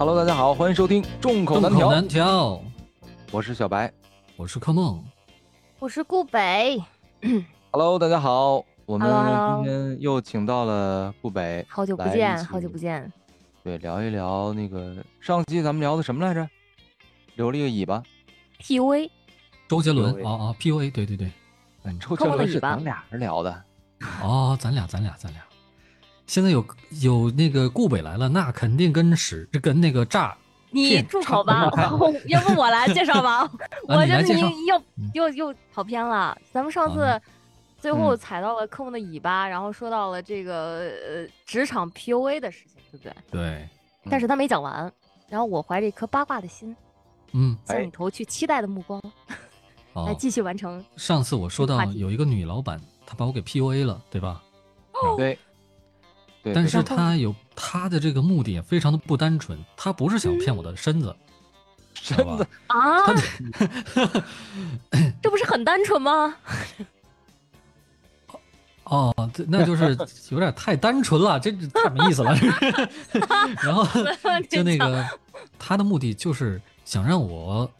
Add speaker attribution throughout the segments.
Speaker 1: Hello，大家好，欢迎收听众口难调，
Speaker 2: 难调，
Speaker 1: 我是小白。
Speaker 2: 我是柯梦。
Speaker 3: 我是顾北，
Speaker 1: Hello，大家好，我们今天又请到了顾北，
Speaker 3: 好久不见，好久不见。
Speaker 1: 对，聊一聊那个上期咱们聊的什么来着？留了一个尾巴
Speaker 3: ，PUA
Speaker 2: 周杰伦。啊啊，PUA，对对对，嗯，
Speaker 1: 周杰伦是咱俩人聊的，
Speaker 2: 哦，咱俩咱俩咱俩，现在有有那个顾北来了，那肯定跟屎跟那个炸，
Speaker 3: 你
Speaker 2: 骗
Speaker 3: 住口吧 要不我来介绍吧？我觉得
Speaker 2: 啊你来介绍
Speaker 3: 又
Speaker 2: 嗯
Speaker 3: 又又跑偏了。咱们上
Speaker 2: 啊
Speaker 3: 次最后
Speaker 1: 嗯
Speaker 3: 踩到了科目的尾巴，然后说到了这个呃职场 PUA 的事情，对不对？
Speaker 2: 对，
Speaker 3: 但是他没讲完，然后我怀着一颗八卦的心，
Speaker 2: 嗯，
Speaker 1: 哎
Speaker 3: 向你投去期待的目光，来
Speaker 2: 哦，
Speaker 3: 继续完成。
Speaker 2: 上次我说到有一个女老板，她把我给 PUA 了，对吧？
Speaker 1: 哦，对，对
Speaker 2: 但是他有他的这个目的也非常的不单纯，他不是想骗我的身子，知道吧？
Speaker 3: 啊，这不是很单纯吗？
Speaker 2: 哦，这那就是有点太单纯了，这这太没意思了。然后就那个，他的目的就是想让我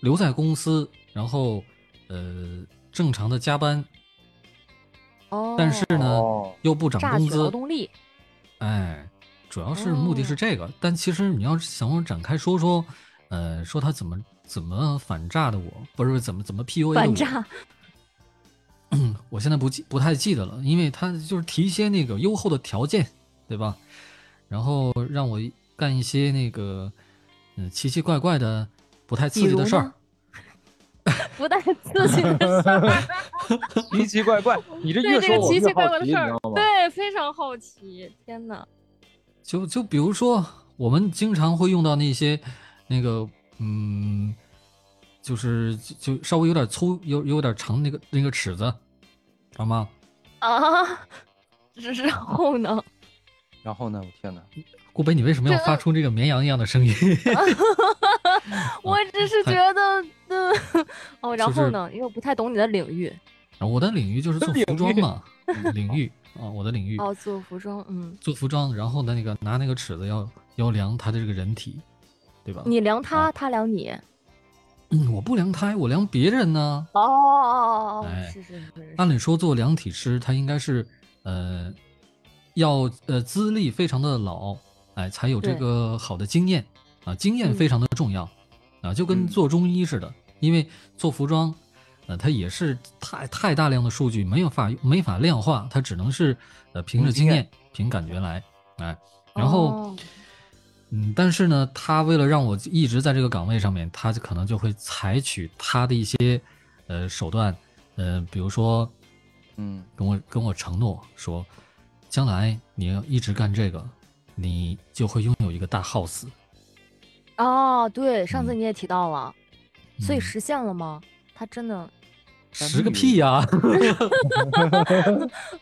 Speaker 2: 留在公司，然后呃正常的加班，
Speaker 3: 哦，
Speaker 2: 但是呢
Speaker 1: 哦
Speaker 2: 又不涨工资劳。
Speaker 3: 动力，
Speaker 2: 哎，主要是目的是这个，但其实你要是想我展开说说，呃，说他怎么怎么反诈的我，不是怎么怎么 PUA 的我，
Speaker 3: 反诈。
Speaker 2: 我现在不记不太记得了，因为他就是提一些那个优厚的条件，对吧？然后让我干一些那个嗯奇奇怪怪的、不太刺激的事儿。
Speaker 3: 不带刺激的事儿，
Speaker 1: 奇奇怪怪，你这
Speaker 3: 对
Speaker 1: 越说我越
Speaker 3: 这个奇奇怪
Speaker 1: 好奇，你知
Speaker 3: 怪的事儿
Speaker 1: 道，吗？
Speaker 3: 对，非常好奇。天哪，
Speaker 2: 就就比如说，我们经常会用到那些那个嗯，就是就就稍微有点粗、有有点长那个那个尺子，知道吗？
Speaker 3: 啊！然后呢？
Speaker 1: 然后呢？我天哪！
Speaker 2: 顾北，你为什么要发出这个绵羊一样的声音？
Speaker 3: 我只是觉得，嗯，哦，然后呢？因为我不太懂你的领域。
Speaker 2: 然后我的领域就是做服装 嘛，嗯领域啊，我的领域。
Speaker 3: 哦，做服装，嗯，
Speaker 2: 做服装，然后呢，那个拿那个尺子要要量他的这个人体，对吧？
Speaker 3: 你量他，他量你。
Speaker 2: 嗯，我不量他，我量别人呢。
Speaker 3: 哦哦哦哦，
Speaker 2: 哎
Speaker 3: 是是是是。
Speaker 2: 按理说做量体师，他应该是呃要呃资历非常的老，哎，才有这个好的经验啊，经验
Speaker 3: 嗯
Speaker 2: 非常的重要啊，就跟
Speaker 1: 嗯
Speaker 2: 做中医似的，因为做服装，呃，它也是太太大量的数据没有法没法量化，它只能是呃凭着
Speaker 1: 经验
Speaker 2: 经验凭感觉来，哎，然后。
Speaker 3: 哦
Speaker 2: 嗯，但是呢，他为了让我一直在这个岗位上面，他就可能就会采取他的一些呃手段，呃，比如说
Speaker 1: 嗯，
Speaker 2: 跟我跟我承诺说，将来你要一直干这个，你就会拥有一个大 house。
Speaker 3: 哦，对，上次
Speaker 2: 嗯
Speaker 3: 你也提到了，所以
Speaker 2: 嗯
Speaker 3: 实现了吗？他真的，
Speaker 2: 实个屁呀、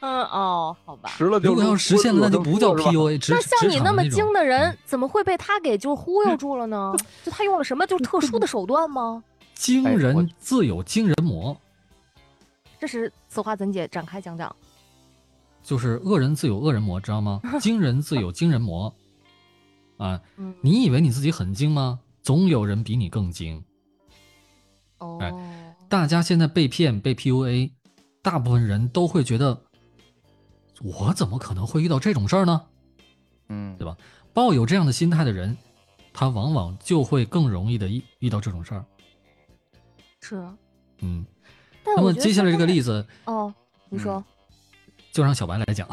Speaker 3: 嗯哦，好吧。
Speaker 1: 实了就
Speaker 2: 如果要实现了，那就不叫 PUA，职
Speaker 3: 那像你那么精的
Speaker 2: 嗯
Speaker 3: 人，怎么会被他给就忽悠住了呢？就他用了什么就特殊的手段吗？
Speaker 2: 惊人自有惊人魔，
Speaker 3: 这是此话怎解？展开讲讲。
Speaker 2: 就是恶人自有恶人魔，知道吗？惊人自有惊人魔，啊，
Speaker 3: 嗯，
Speaker 2: 你以为你自己很精吗？总有人比你更精。
Speaker 3: 哦，
Speaker 2: 大家现在被骗、被 PUA，大部分人都会觉得，我怎么可能会遇到这种事儿呢？
Speaker 1: 嗯，
Speaker 2: 对吧？抱有这样的心态的人，他往往就会更容易的遇遇到这种事儿。
Speaker 3: 是。
Speaker 2: 嗯，那么接下来这个例子
Speaker 3: 哦，你说，
Speaker 2: 就让小白来讲。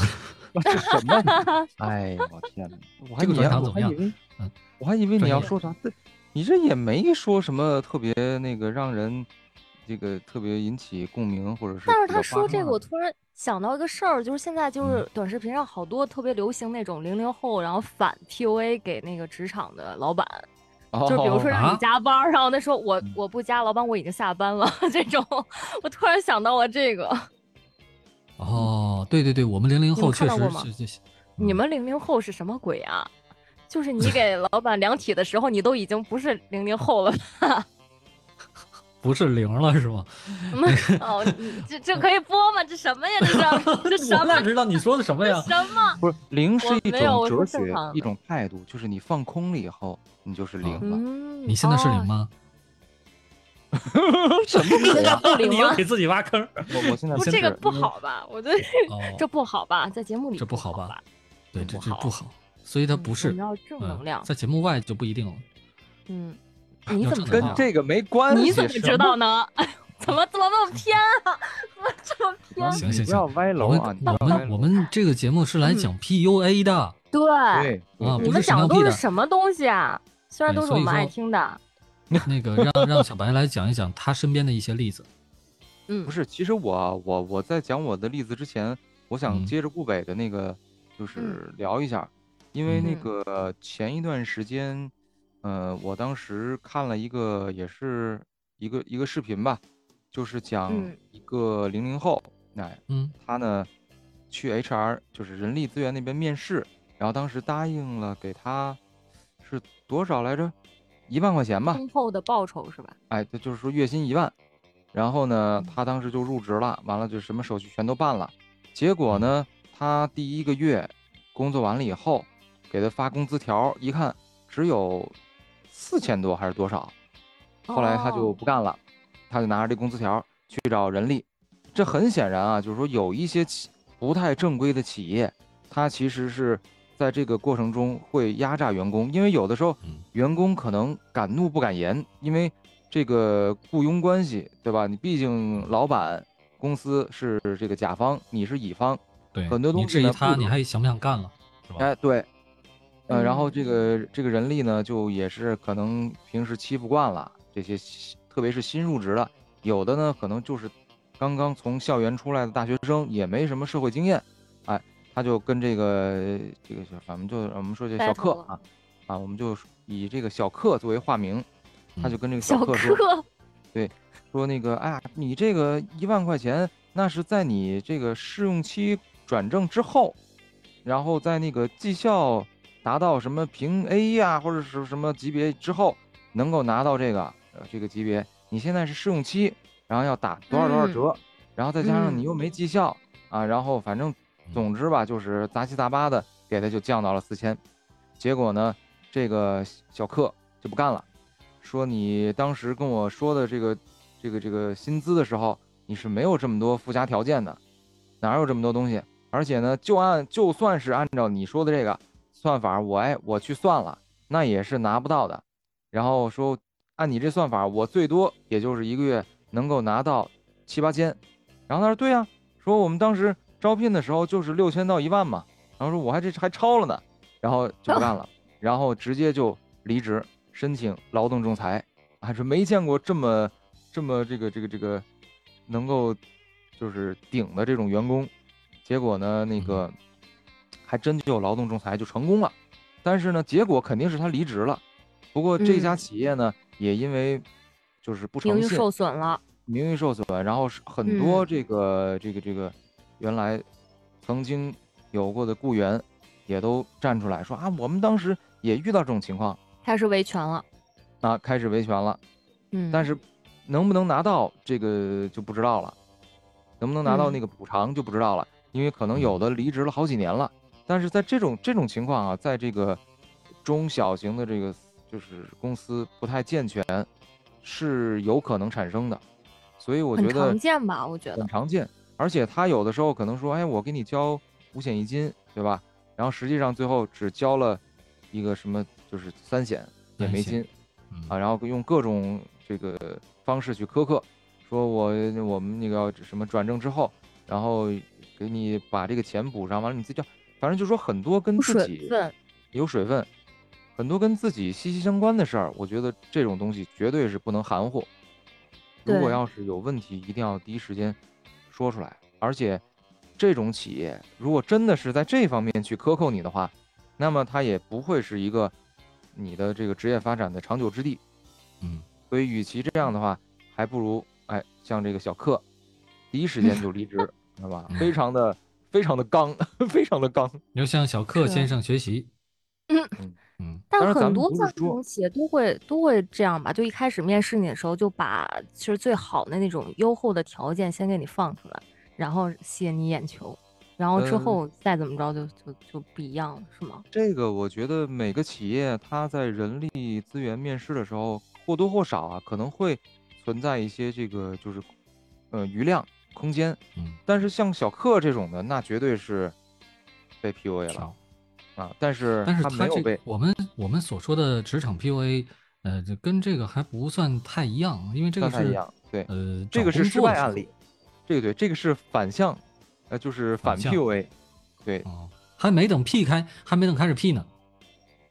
Speaker 1: 这什么？哎呀，我天哪！我还
Speaker 2: 这个
Speaker 1: 以为
Speaker 2: 怎么样
Speaker 1: 我还以为
Speaker 2: 嗯，
Speaker 1: 我还以为你要说啥？这你这也没说什么特别那个让人这个特别引起共鸣，或者是
Speaker 3: 但是他说这个，我突然想到一个事儿，就是现在就是
Speaker 2: 嗯
Speaker 3: 短视频上好多特别流行那种零零后，然后反 PUA 给那个职场的老板，就是比如说让
Speaker 2: 啊
Speaker 3: 你加班儿，然后他说我
Speaker 2: 嗯
Speaker 3: 我不加，老板我已经下班了这种，我突然想到了这个。
Speaker 2: 哦，对对对，我们零零后确实是这些。
Speaker 3: 你
Speaker 2: 嗯
Speaker 3: 们零零后是什么鬼啊？就是你给老板量体的时候，你都已经不是零零后了吧？
Speaker 2: 不是零了是吗？
Speaker 3: 哦，这这可以播吗？这什么呀？这是这什么？
Speaker 2: 我哪知道你说的什么呀？
Speaker 3: 什么？
Speaker 1: 不是零是一种哲学，
Speaker 3: 一
Speaker 1: 种态度，就是你放空了以后，你就是零了。
Speaker 2: 你现在是零吗？
Speaker 1: 什么
Speaker 2: 你又给自己挖坑。
Speaker 1: 我我现在
Speaker 3: 不这个不好吧？我觉得 这不好吧？在节目里
Speaker 2: 这不
Speaker 3: 好
Speaker 2: 吧？对，这这不好，所以它不是
Speaker 3: 要正能量，
Speaker 2: 在节目外就不一定了。
Speaker 3: 嗯，你怎么
Speaker 1: 跟这个没关系？
Speaker 3: 你怎么知道呢？怎么怎么那么偏啊？怎么这么偏？
Speaker 2: 行行行，
Speaker 1: 不要歪楼啊！
Speaker 2: 我们我们这个节目是来讲 PUA 的。
Speaker 3: 对
Speaker 1: 啊，
Speaker 3: 你们讲的都是什么东西啊？虽然都是我们爱听的。
Speaker 2: 那个让让小白来讲一讲他身边的一些例子。
Speaker 3: 嗯，
Speaker 1: 不是，其实我我我在讲我的例子之前，我想接着顾北的那个，就是聊一下，因为那个前一段时间，呃，我当时看了一个，也是一个一个视频吧，就是讲一个零零后，哎，
Speaker 2: 嗯，
Speaker 1: 他呢去 HR，就是人力资源那边面试，然后当时答应了给他是多少来着？一万块钱吧，
Speaker 3: 丰厚的报酬是吧？
Speaker 1: 哎，就是说月薪一万，然后呢，他当时就入职了，完了就什么手续全都办了，结果呢，他第一个月工作完了以后，给他发工资条，一看只有四千多还是多少，后来他就不干了，他就拿着这工资条去找人力，这很显然啊，就是说有一些企不太正规的企业，他其实是。在这个过程中会压榨员工，因为有的时候员工可能敢怒不敢言，因为这个雇佣关系，对吧？你毕竟老板公司是这个甲方，你是乙方，
Speaker 2: 对，
Speaker 1: 很多东西
Speaker 2: 你质疑他，你还想不想干了，是吧？
Speaker 1: 哎，对，呃，然后这个这个人力呢，就也是可能平时欺负惯了这些，特别是新入职的，有的呢可能就是刚刚从校园出来的大学生，也没什么社会经验，哎。他就跟这个这个，反正就我们说这小克啊，啊，我们就以这个小克作为化名，他就跟这个
Speaker 3: 小
Speaker 1: 克说，对，说那个，哎呀，你这个一万块钱，那是在你这个试用期转正之后，然后在那个绩效达到什么评 A 呀，或者是什么级别之后，能够拿到这个呃这个级别。你现在是试用期，然后要打多少多少折，然后再加上你又没绩效啊，然后反正。总之吧，就是杂七杂八的给他就降到了四千，结果呢，这个小克就不干了，说你当时跟我说的这个这个这个薪资的时候，你是没有这么多附加条件的，哪有这么多东西？而且呢，就按就算是按照你说的这个算法，我哎我去算了，那也是拿不到的。然后说按你这算法，我最多也就是一个月能够拿到七八千。然后他说对呀，说我们当时。招聘的时候就是六千到一万嘛，然后说我还这还超了呢，然后就不干了，然后直接就离职，申请劳动仲裁，还是没见过这么这么这个这个这个能够就是顶的这种员工，结果呢那个还真就劳动仲裁就成功了，但是呢结果肯定是他离职了，不过这家企业呢也因为就是不诚信，
Speaker 3: 名誉受损了，
Speaker 1: 名誉受损，然后是很多这个这个这个。原来曾经有过的雇员也都站出来说啊，我们当时也遇到这种情况，
Speaker 3: 开始维权了，
Speaker 1: 啊，开始维权了，
Speaker 3: 嗯，
Speaker 1: 但是能不能拿到这个就不知道了，能不能拿到那个补偿就不知道了，因为可能有的离职了好几年了，但是在这种这种情况啊，在这个中小型的这个就是公司不太健全，是有可能产生的，所以我觉得很
Speaker 3: 常见吧，我觉得。
Speaker 1: 很常见。而且他有的时候可能说，哎，我给你交五险一金，对吧？然后实际上最后只交了一个什么，就是三险也没金，啊，然后用各种这个方式去苛刻，说我我们那个什么转正之后，然后给你把这个钱补上，完了你自己交，反正就说很多跟自己有水分，很多跟自己息息相关的事儿，我觉得这种东西绝对是不能含糊。如果要是有问题，一定要第一时间。说出来，而且这种企业如果真的是在这方面去克扣你的话，那么它也不会是一个你的这个职业发展的长久之地。
Speaker 2: 嗯，
Speaker 1: 所以与其这样的话，还不如哎像这个小克，第一时间就离职，知道吧？非常的 非常的刚，非常的刚。
Speaker 2: 你要向小克先生学习。
Speaker 3: 嗯嗯，但但很多像这种企业都会都会这样吧？就一开始面试你的时候，就把其实最好的那种优厚的条件先给你放出来，然后吸引你眼球，然后之后再怎么着就就就不一样了，是吗？
Speaker 1: 这个我觉得每个企业它在人力资源面试的时候或多或少啊可能会存在一些这个就是呃余量空间，
Speaker 2: 嗯，
Speaker 1: 但是像小克这种的，那绝对是被 PUA 了。啊，但是
Speaker 2: 但是他
Speaker 1: 没
Speaker 2: 有被我们我们所说的职场 PUA，呃，就跟这个还不算太一样，因为这个是
Speaker 1: 对，
Speaker 2: 呃，
Speaker 1: 这个是失败案例，这个对，这个是反向，呃，就是反 PUA，对，
Speaker 2: 还没等 P 开，还没等开始 P 呢，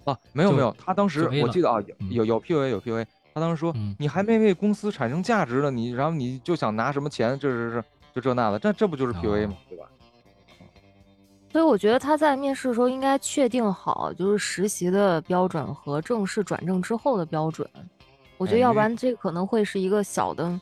Speaker 1: 啊，没有没有，他当时我记得啊，有有 PUA 有 PUA，他当时说你还没为公司产生价值呢，你然后你就想拿什么钱，这是是就这那的，这这不就是 PUA 吗？对吧？
Speaker 3: 所以我觉得他在面试的时候应该确定好，就是实习的标准和正式转正之后的标准。我觉得要不然这可能会是一个小的，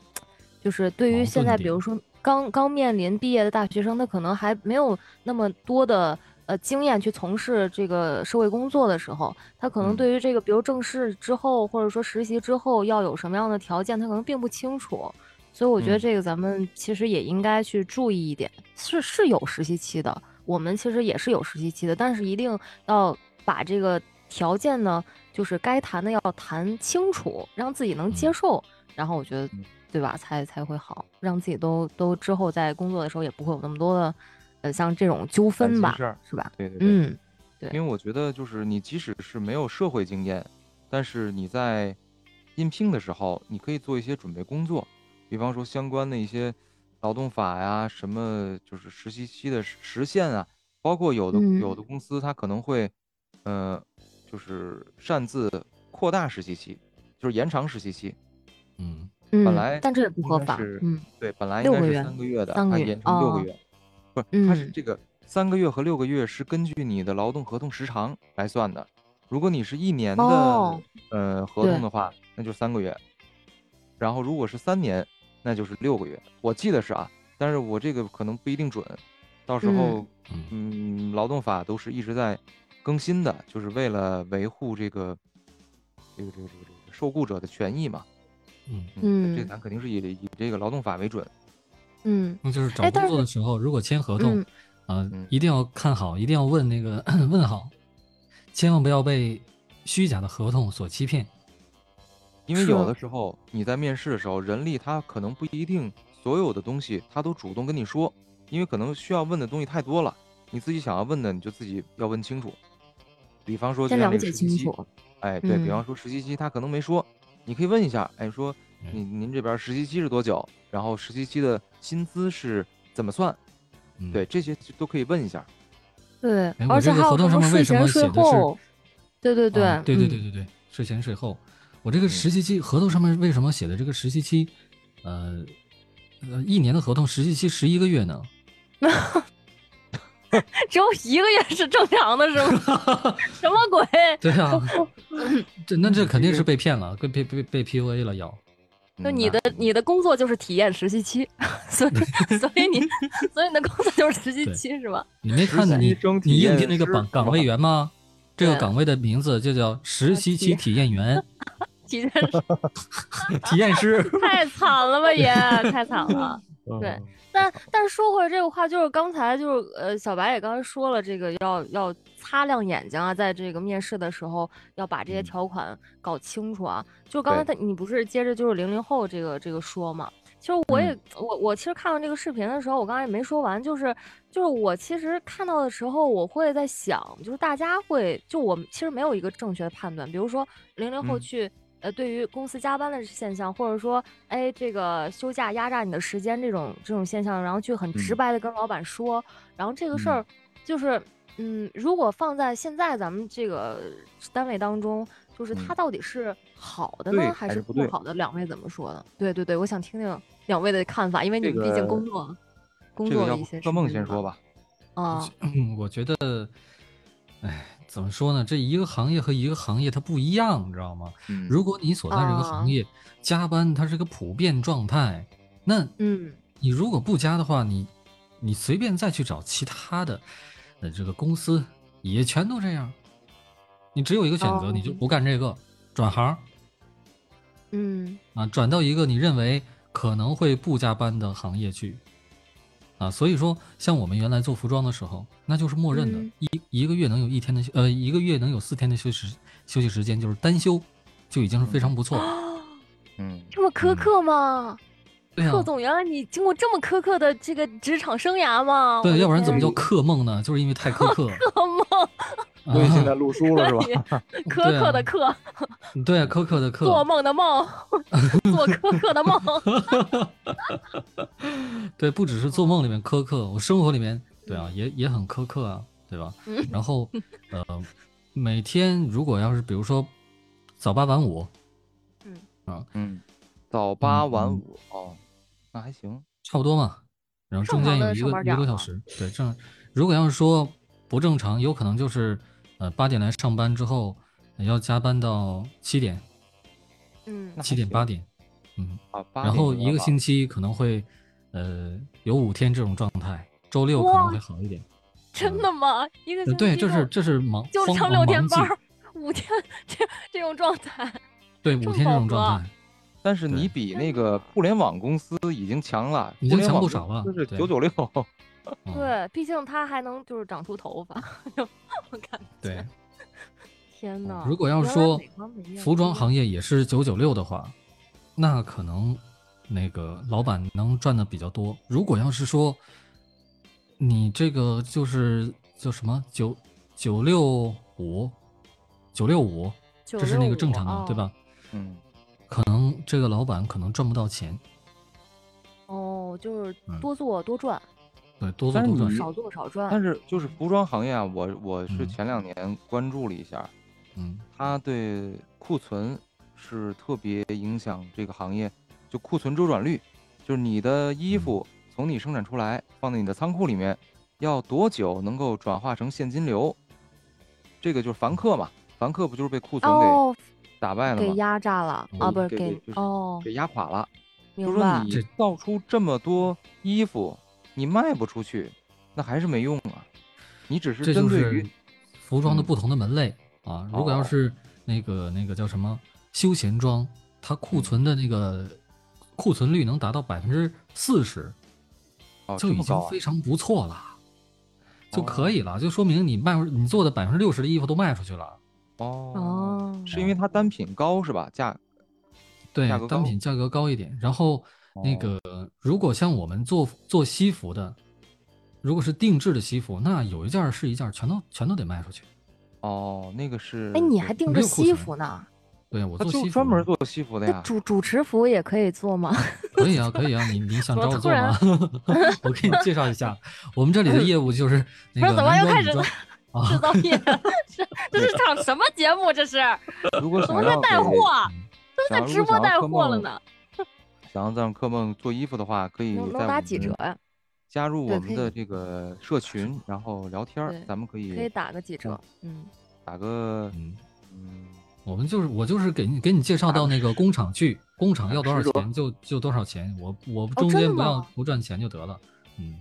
Speaker 3: 就是对于现在比如说刚刚面临毕业的大学生，他可能还没有那么多的呃经验去从事这个社会工作的时候，他可能对于这个比如正式之后或者说实习之后要有什么样的条件，他可能并不清楚。所以我觉得这个咱们其实也应该去注意一点，是是有实习期的。我们其实也是有实习期的，但是一定要把这个条件呢，就是该谈的要谈清楚，让自己能接受，然后我觉得，对吧，才才会好，让自己都都之后在工作的时候也不会有那么多的，呃，像这种纠纷吧，是吧？
Speaker 1: 对对
Speaker 3: 对，嗯，对，
Speaker 1: 因为我觉得就是你即使是没有社会经验，但是你在应聘的时候，你可以做一些准备工作，比方说相关的一些。劳动法呀，什么就是实习期的时限啊，包括有的有的公司它可能会，呃，就是擅自扩大实习期，就是延长实习期。
Speaker 2: 嗯，
Speaker 1: 本来
Speaker 3: 但这也不合法。
Speaker 1: 嗯，对，本来应该是三个月的，它延长六个月，不是，它是这个三个月和六个月是根据你的劳动合同时长来算的。如果你是一年的呃合同的话，那就三个月，然后如果是三年。那就是六个月，我记得是啊，但是我这个可能不一定准，到时候，嗯，劳动法都是一直在更新的，就是为了维护这个这个这个这个这个受雇者的权益嘛。
Speaker 2: 嗯
Speaker 3: 嗯，
Speaker 1: 这咱肯定是以以这个劳动法为准。
Speaker 3: 嗯，
Speaker 2: 那就是找工作的时候，如果签合同啊，一定要看好，一定要问那个 问好，千万不要被虚假的合同所欺骗。
Speaker 1: 因为有的时候你在面试的时候，人力他可能不一定所有的东西他都主动跟你说，因为可能需要问的东西太多了，你自己想要问的你就自己要问清楚。比方说
Speaker 3: 先了解清楚，
Speaker 1: 哎，对比方说实习期他可能没说，你可以问一下，哎，说您您这边实习期是多久？然后实习期的薪资是怎么算？对，这些都可以问一下。
Speaker 3: 对，而且还有什么税前税后？对对对，
Speaker 2: 对对对对对，税前税后。我这个实习期合同上面为什么写的这个实习期，呃，呃，一年的合同实习期十一个月呢？
Speaker 3: 只有一个月是正常的，是吗？什么鬼？
Speaker 2: 对啊，这那这肯定是被骗了，被被被被 PUA 了要。
Speaker 3: 就你的你的工作就是体验实习期，所以所以你所以你的工作就是实习期是吧？
Speaker 2: 你没看你你应聘那个岗岗位员吗？这个岗位的名字就叫实习期体验员。
Speaker 3: 体验师，
Speaker 2: 体验师，
Speaker 3: 太惨了吧也，太惨了。对，但但是说回来这个话，就是刚才就是呃，小白也刚才说了，这个要要擦亮眼睛啊，在这个面试的时候要把这些条款搞清楚啊。就刚才他你不是接着就是零零后这个这个说嘛？其实我也我我其实看到这个视频的时候，我刚才也没说完，就是就是我其实看到的时候，我会在想，就是大家会就我其实没有一个正确的判断，比如说零零后去。呃，对于公司加班的现象，或者说，哎，这个休假压榨你的时间这种这种现象，然后去很直白的跟老板说，然后这个事儿，就是，嗯，如果放在现在咱们这个单位当中，就是它到底是好的呢，还
Speaker 1: 是
Speaker 3: 不好的？两位怎么说呢？对对对，我想听听两位的看法，因为你们毕竟工作工作的一些。
Speaker 1: 做梦先说吧。
Speaker 3: 啊，
Speaker 2: 我觉得，哎。怎么说呢？这一个行业和一个行业它不一样，你知道吗？如果你所在这个行业加班，它是个普遍状态，那
Speaker 3: 嗯，
Speaker 2: 你如果不加的话，你你随便再去找其他的，呃，这个公司也全都这样。你只有一个选择，
Speaker 3: 哦
Speaker 2: 你就不干这个，转行
Speaker 3: 嗯
Speaker 2: 啊，转到一个你认为可能会不加班的行业去啊。所以说，像我们原来做服装的时候，那就是默认的，
Speaker 3: 嗯
Speaker 2: 一一个月能有一天的休呃，一个月能有四天的休息时休息时间，就是单休就已经是非常不错了。
Speaker 1: 嗯，
Speaker 3: 这么苛刻吗？
Speaker 2: 对啊
Speaker 3: 贺，总，原来你经过这么苛刻的这个职场生涯吗？
Speaker 2: 对，要不然怎么叫克梦呢？就是因为太苛刻了。
Speaker 1: 所以现在
Speaker 2: 啊
Speaker 1: 录书了是吧？
Speaker 3: 苛刻的苛，
Speaker 2: 对啊，苛刻的
Speaker 3: 做，梦的梦，做苛刻的梦。
Speaker 2: 对，不只是做梦里面苛刻，我生活里面对啊，也也很苛刻啊，对吧？
Speaker 3: 嗯
Speaker 2: 然后呃，每天如果要是比如说早八晚五，
Speaker 1: 嗯啊
Speaker 2: 嗯，早八
Speaker 1: 晚五哦，那还行。
Speaker 2: 差不多嘛，然后中间有一个一个多小时，对，正如果要是说不正常，有可能就是呃八点来上班之后要加班到七点，
Speaker 3: 嗯
Speaker 2: 七点八点，嗯，
Speaker 1: 啊，八
Speaker 2: 然后一个星期可能会呃有五天这种状态，周六可能会好一点。
Speaker 3: 真的吗？一个
Speaker 2: 对，这是
Speaker 3: 就
Speaker 2: 这是忙慌
Speaker 3: 就上
Speaker 2: 忙忙季
Speaker 3: 六天班，五天这这种状态。
Speaker 2: 对五天这种状态，
Speaker 1: 但是你比那个互联网公司已经强了，
Speaker 2: 已经强
Speaker 1: 互联网
Speaker 2: 不少了
Speaker 1: 公司是九九六。
Speaker 2: 嗯
Speaker 3: 对，毕竟他还能就是长出头发，我感觉。
Speaker 2: 对。
Speaker 3: 天呐，
Speaker 2: 如果要说服装行业也是九九六的话，那可能那个老板能赚的比较多。如果要是说你这个就是叫什么九九六五九六五，这是那个正常的，对？吧？
Speaker 1: 嗯，
Speaker 2: 可能这个老板可能赚不到钱，
Speaker 3: 哦，就是
Speaker 2: 嗯
Speaker 3: 多做多赚，
Speaker 2: 对，多做多赚。
Speaker 3: 少做少赚。
Speaker 1: 但是就是服装行业啊，我我是
Speaker 2: 嗯
Speaker 1: 前两年关注了一下，
Speaker 2: 嗯
Speaker 1: 它对库存是特别影响这个行业，就库存周转率，就是你的衣
Speaker 2: 嗯
Speaker 1: 服从你生产出来放在你的仓库里面，要多久能够转化成现金流？这个就是凡客嘛，凡客不就是被库存
Speaker 3: 哦，
Speaker 1: 给打败了吗给？
Speaker 3: 压榨了啊，不是给哦，
Speaker 1: 给压垮了。就
Speaker 3: 是
Speaker 1: 说你造出这么多衣服，你卖不出去，那还是没用啊。你只是
Speaker 2: 这就
Speaker 1: 针对于
Speaker 2: 是服装的
Speaker 1: 嗯
Speaker 2: 不同的门类、啊。如果要
Speaker 1: 哦
Speaker 2: 是那个那个叫什么休闲装，它库
Speaker 1: 嗯
Speaker 2: 存的那个库存率能达到百分之四十，
Speaker 1: 哦
Speaker 2: 就已经非常不错了，就可
Speaker 1: 哦
Speaker 2: 以了，就说明你卖你做的百分之六十的衣服都卖出去了。
Speaker 1: 哦，
Speaker 3: 哦，
Speaker 1: 是因为它单品高是吧？价
Speaker 2: 对单品价格高一点。然后那
Speaker 1: 哦
Speaker 2: 个，如果像我们做做西服的，如果是定制的西服，那有一件儿是一件儿，全都全都得卖出去。
Speaker 1: 哦，那个是
Speaker 3: 哎，你还定制西服呢？
Speaker 2: 对我做西服
Speaker 1: 专门做西服的呀。
Speaker 3: 主主持服也可以做吗？
Speaker 2: 可以啊，可以啊，你你想找我做吗？我给你介绍一下，我们这里的业务就是 那个
Speaker 3: 不是怎么又开始制
Speaker 2: 啊，
Speaker 3: 造业，这这是场什么节目？这是
Speaker 1: 如果
Speaker 3: 怎么在带货？都在直播带货了。呢，
Speaker 1: 想要让柯梦做衣服的话，可以
Speaker 3: 能
Speaker 1: 在我
Speaker 3: 能打几折
Speaker 1: 们
Speaker 3: 呀？
Speaker 1: 加入我们的这个社群，然后聊天儿，咱们可以
Speaker 3: 可以
Speaker 1: 以
Speaker 3: 打个几折。嗯，
Speaker 1: 打个
Speaker 2: 嗯，
Speaker 1: 嗯
Speaker 2: 我们就是我就是给你给你介绍到那个工厂去，工厂要多少钱就就多少钱，我我中间不要不赚钱就得了。嗯，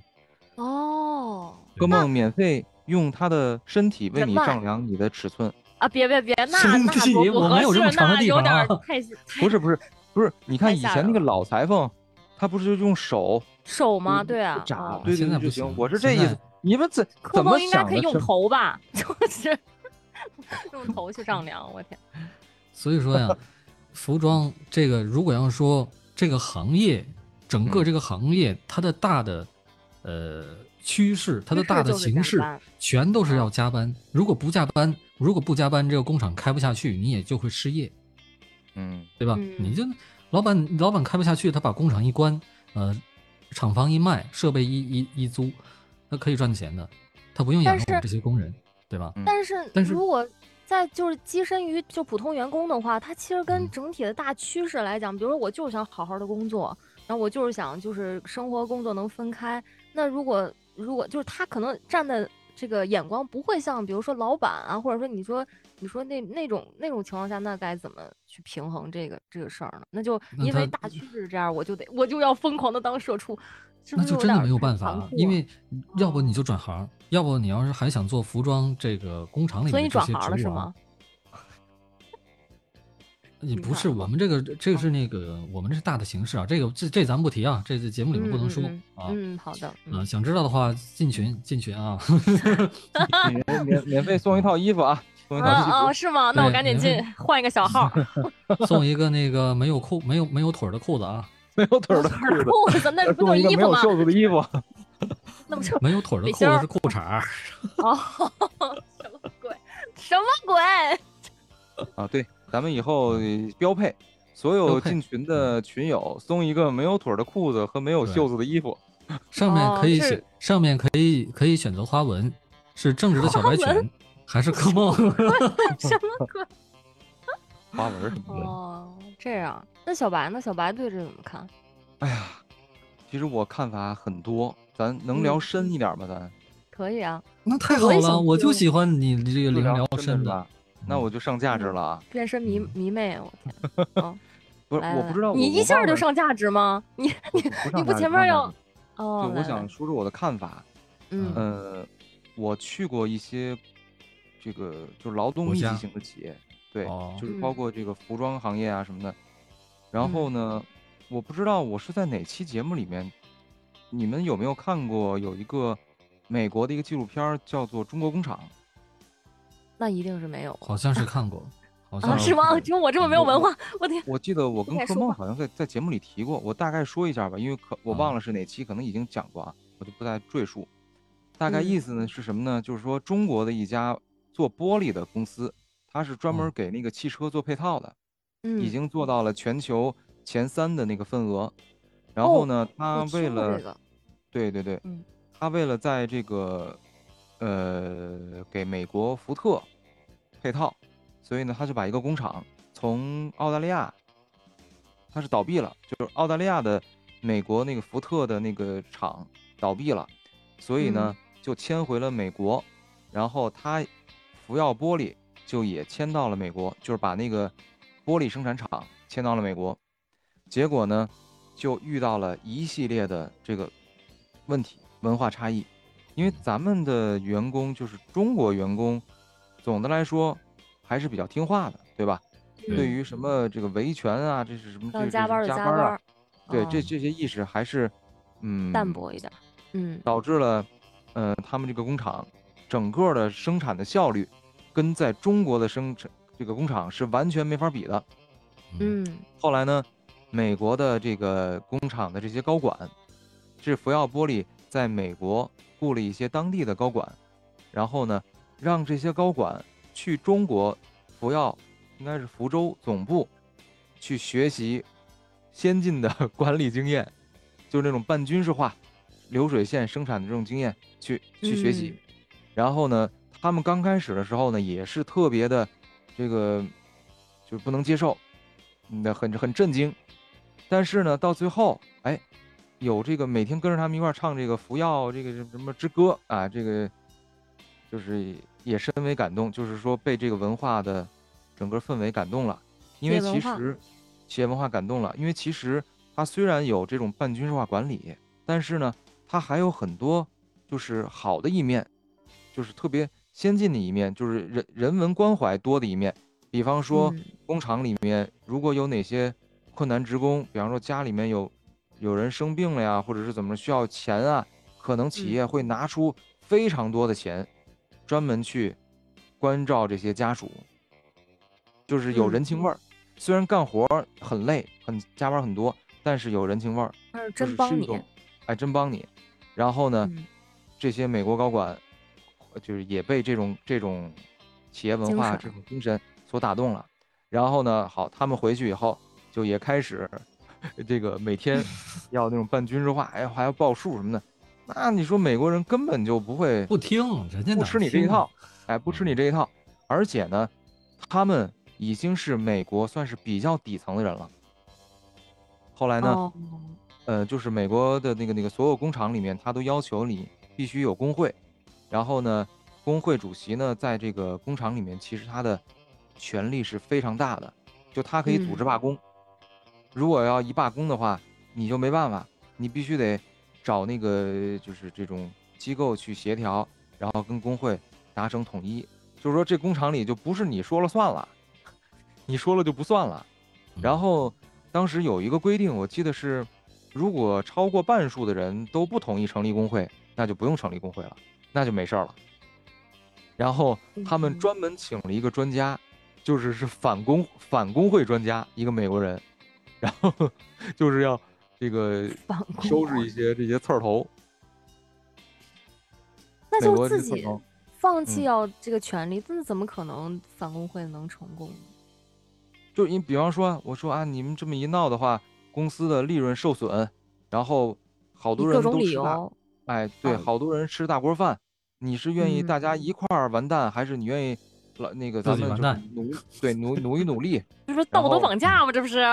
Speaker 3: 哦
Speaker 1: 柯梦免费用他的身体为你丈量你的尺寸，
Speaker 3: 啊，别别别，那
Speaker 2: 身
Speaker 3: 那
Speaker 2: 体
Speaker 3: 多不合
Speaker 2: 我没有这么
Speaker 3: 适，
Speaker 2: 长的
Speaker 3: 那有
Speaker 2: 地方啊
Speaker 3: 点太太
Speaker 1: 不是不是不是，你看以前那个老裁缝，他不是就用手
Speaker 3: 手吗？对啊，
Speaker 1: 扎
Speaker 3: 哦
Speaker 1: 对对
Speaker 2: 现在不
Speaker 1: 对就行
Speaker 2: 行，
Speaker 1: 我是这意思。你们怎
Speaker 3: 柯
Speaker 1: 怎么
Speaker 3: 应该可以用
Speaker 1: 想的是
Speaker 3: 头吧？就是用头去丈量，我天，
Speaker 2: 所以说呀，服装这个如果要说这个行业整个
Speaker 1: 嗯
Speaker 2: 这个行业它的大的呃趋势，它的大的形势全都是要加班。如果不加班，如果不加班，这个工厂开不下去，你也就会失业。
Speaker 1: 嗯
Speaker 2: 对吧？
Speaker 3: 嗯
Speaker 2: 你就老板老板开不下去，他把工厂一关，呃，厂房一卖，设备一一一租，他可以赚钱的，他不用养
Speaker 3: 但
Speaker 2: 我们
Speaker 3: 是
Speaker 2: 这些工人，对吧？
Speaker 1: 嗯
Speaker 3: 但是
Speaker 2: 但是
Speaker 3: 如果在就是跻身于就普通员工的话，他其实跟
Speaker 2: 嗯
Speaker 3: 整体的大趋势来讲，比如说我就是想好好的工作，然后我就是想就是生活工作能分开。那如果如果就是他可能站的这个眼光不会像比如说老板啊，或者说你说你说那那种那种情况下，那该怎么去平衡这个这个事儿呢？那就因为大趋势是这样，我就得我就要疯狂的当社畜，
Speaker 2: 那就真的没有办法
Speaker 3: 了，啊
Speaker 2: 因为要不你就转行，要不你要是还想做服装这个工厂里
Speaker 3: 所以你转行了是吗？
Speaker 2: 也不是，我们这个这个是那个我们这是大的形式啊，这个这这咱不提啊，这这节目里面不能说
Speaker 3: 啊。嗯，好的。
Speaker 2: 嗯，想知道的话进群进群啊。
Speaker 1: 免免免费送一套衣服啊，送一套衣服。
Speaker 3: 哦，是吗？那我赶紧进换一个小号。
Speaker 2: 送一个那个没有裤没有没有腿的裤子啊，
Speaker 1: 没有腿的
Speaker 3: 裤子，那不是衣服吗？
Speaker 1: 没有袖子的衣服。
Speaker 3: 那不就
Speaker 2: 没有腿的裤子是裤衩
Speaker 3: 哦，什么鬼？什么鬼？
Speaker 1: 啊，对。咱们以后标配，所有进群的群友送一个没有腿的裤子和没有袖子的衣服，
Speaker 2: 上面可以选，上面可以可以选择花纹，是正直的小白裙还是科梦？
Speaker 3: 什么鬼？
Speaker 1: 花纹什么的
Speaker 3: 哦，这样，那小白呢？小白对这怎么看？
Speaker 1: 哎呀，其实我看法很多，咱能聊深一点吗？咱
Speaker 3: 可以啊，
Speaker 2: 那太好了，我就喜欢你这个聊深
Speaker 1: 的。那我就上价值了啊！
Speaker 3: 变身迷迷妹，我天！
Speaker 1: 不是，我不知道
Speaker 3: 你一下就上价值吗？你你 你不前面要
Speaker 1: 哦？就我想说说我的看法。
Speaker 3: 嗯
Speaker 1: 呃，我去过一些这个就是劳动密集型的企业，对，就是包括这个服装行业啊什么的。然后呢，我不知道我是在哪期节目里面，你们有没有看过有一个美国的一个纪录片叫做《中国工厂》。
Speaker 3: 那一定是没有，
Speaker 2: 好像是 看过，好像
Speaker 3: 是吗？就我这么没有文化，我天！
Speaker 1: 我记得我跟柯梦好像在在节目里提过，我大概说一下吧，因为可我忘了是哪期，可能已经讲过啊，我就不再赘述。大概意思呢是什么呢？就是说中国的一家做玻璃的公司，它是专门给那个汽车做配套的，
Speaker 3: 嗯，
Speaker 1: 已经做到了全球前三的那个份额。然后呢，他为了，对对对，
Speaker 3: 嗯，
Speaker 1: 他为了在这个。呃，给美国福特配套，所以呢，他就把一个工厂从澳大利亚，他是倒闭了，就是澳大利亚的美国那个福特的那个厂倒闭了，所以呢，就迁回了美国，然后他福耀玻璃就也迁到了美国，就是把那个玻璃生产厂迁到了美国，结果呢，就遇到了一系列的这个问题，文化差异。因为咱们的员工就是中国员工，总的来说还是比较听话的，对吧？对于什么这个维权啊，这是什么？
Speaker 3: 加班的
Speaker 1: 加
Speaker 3: 班啊，
Speaker 1: 对，这这些意识还是嗯
Speaker 3: 淡薄一点，嗯，
Speaker 1: 导致了呃他们这个工厂整个的生产的效率跟在中国的生产这个工厂是完全没法比的，
Speaker 3: 嗯。
Speaker 1: 后来呢，美国的这个工厂的这些高管，这福耀玻璃在美国。雇了一些当地的高管，然后呢，让这些高管去中国福耀，应该是福州总部，去学习先进的 管理经验，就是那种半军事化、流水线生产的这种经验，去去学习。然后呢，他们刚开始的时候呢，也是特别的这个，就是不能接受，那很很震惊。但是呢，到最后，哎。有这个每天跟着他们一块唱这个服药这个什么之歌啊，这个就是也深为感动，就是说被这个文化的整个氛围感动了。因为其实企业文化感动了，因为其实它虽然有这种半军事化管理，但是呢，它还有很多就是好的一面，就是特别先进的一面，就是人人文关怀多的一面。比方说工厂里面如果有哪些困难职工，比方说家里面有。有人生病了呀，或者是怎么需要钱啊？可能企业会拿出非常多的钱，专门去关照这些家属，就是有人情味儿。虽然干活很累，很加班很多，但是有人情味儿，
Speaker 3: 真帮你，
Speaker 1: 哎，真帮你。然后呢，这些美国高管就是也被这种这种企业文化这种精神所打动了。然后呢，好，他们回去以后就也开始。这个每天要那种半军事化，哎，还要报数什么的，那你说美国人根本就不会
Speaker 2: 不听，人家
Speaker 1: 不吃你这一套，哎，不吃你这一套。而且呢，他们已经是美国算是比较底层的人了。后来呢，呃，就是美国的那个那个所有工厂里面，他都要求你必须有工会。然后呢，工会主席呢，在这个工厂里面，其实他的权力是非常大的，就他可以组织罢工。如果要一罢工的话，你就没办法，你必须得找那个就是这种机构去协调，然后跟工会达成统一。就是说，这工厂里就不是你说了算了，你说了就不算了。
Speaker 2: 嗯
Speaker 1: 然后当时有一个规定，我记得是，如果超过半数的人都不同意成立工会，那就不用成立工会了，那就没事儿了。然后他们
Speaker 3: 嗯
Speaker 1: 专门请了一个专家，就是是反工反工会专家，一个美国人，然后 就是要这个收拾一些这些刺儿头。
Speaker 3: 那就自己放弃
Speaker 1: 嗯
Speaker 3: 要这个权利，那怎么可能反工会能成功呢？
Speaker 1: 就你比方说，我说啊，你们这么一闹的话，公司的利润受损，然后好多人都吃哎，对，
Speaker 3: 啊
Speaker 1: 好多人吃大锅饭，你是愿意大家
Speaker 3: 嗯
Speaker 1: 一块儿完蛋，还是你愿意老那个咱们就努对努努一努力，
Speaker 3: 这不是道德绑架吗？这不是？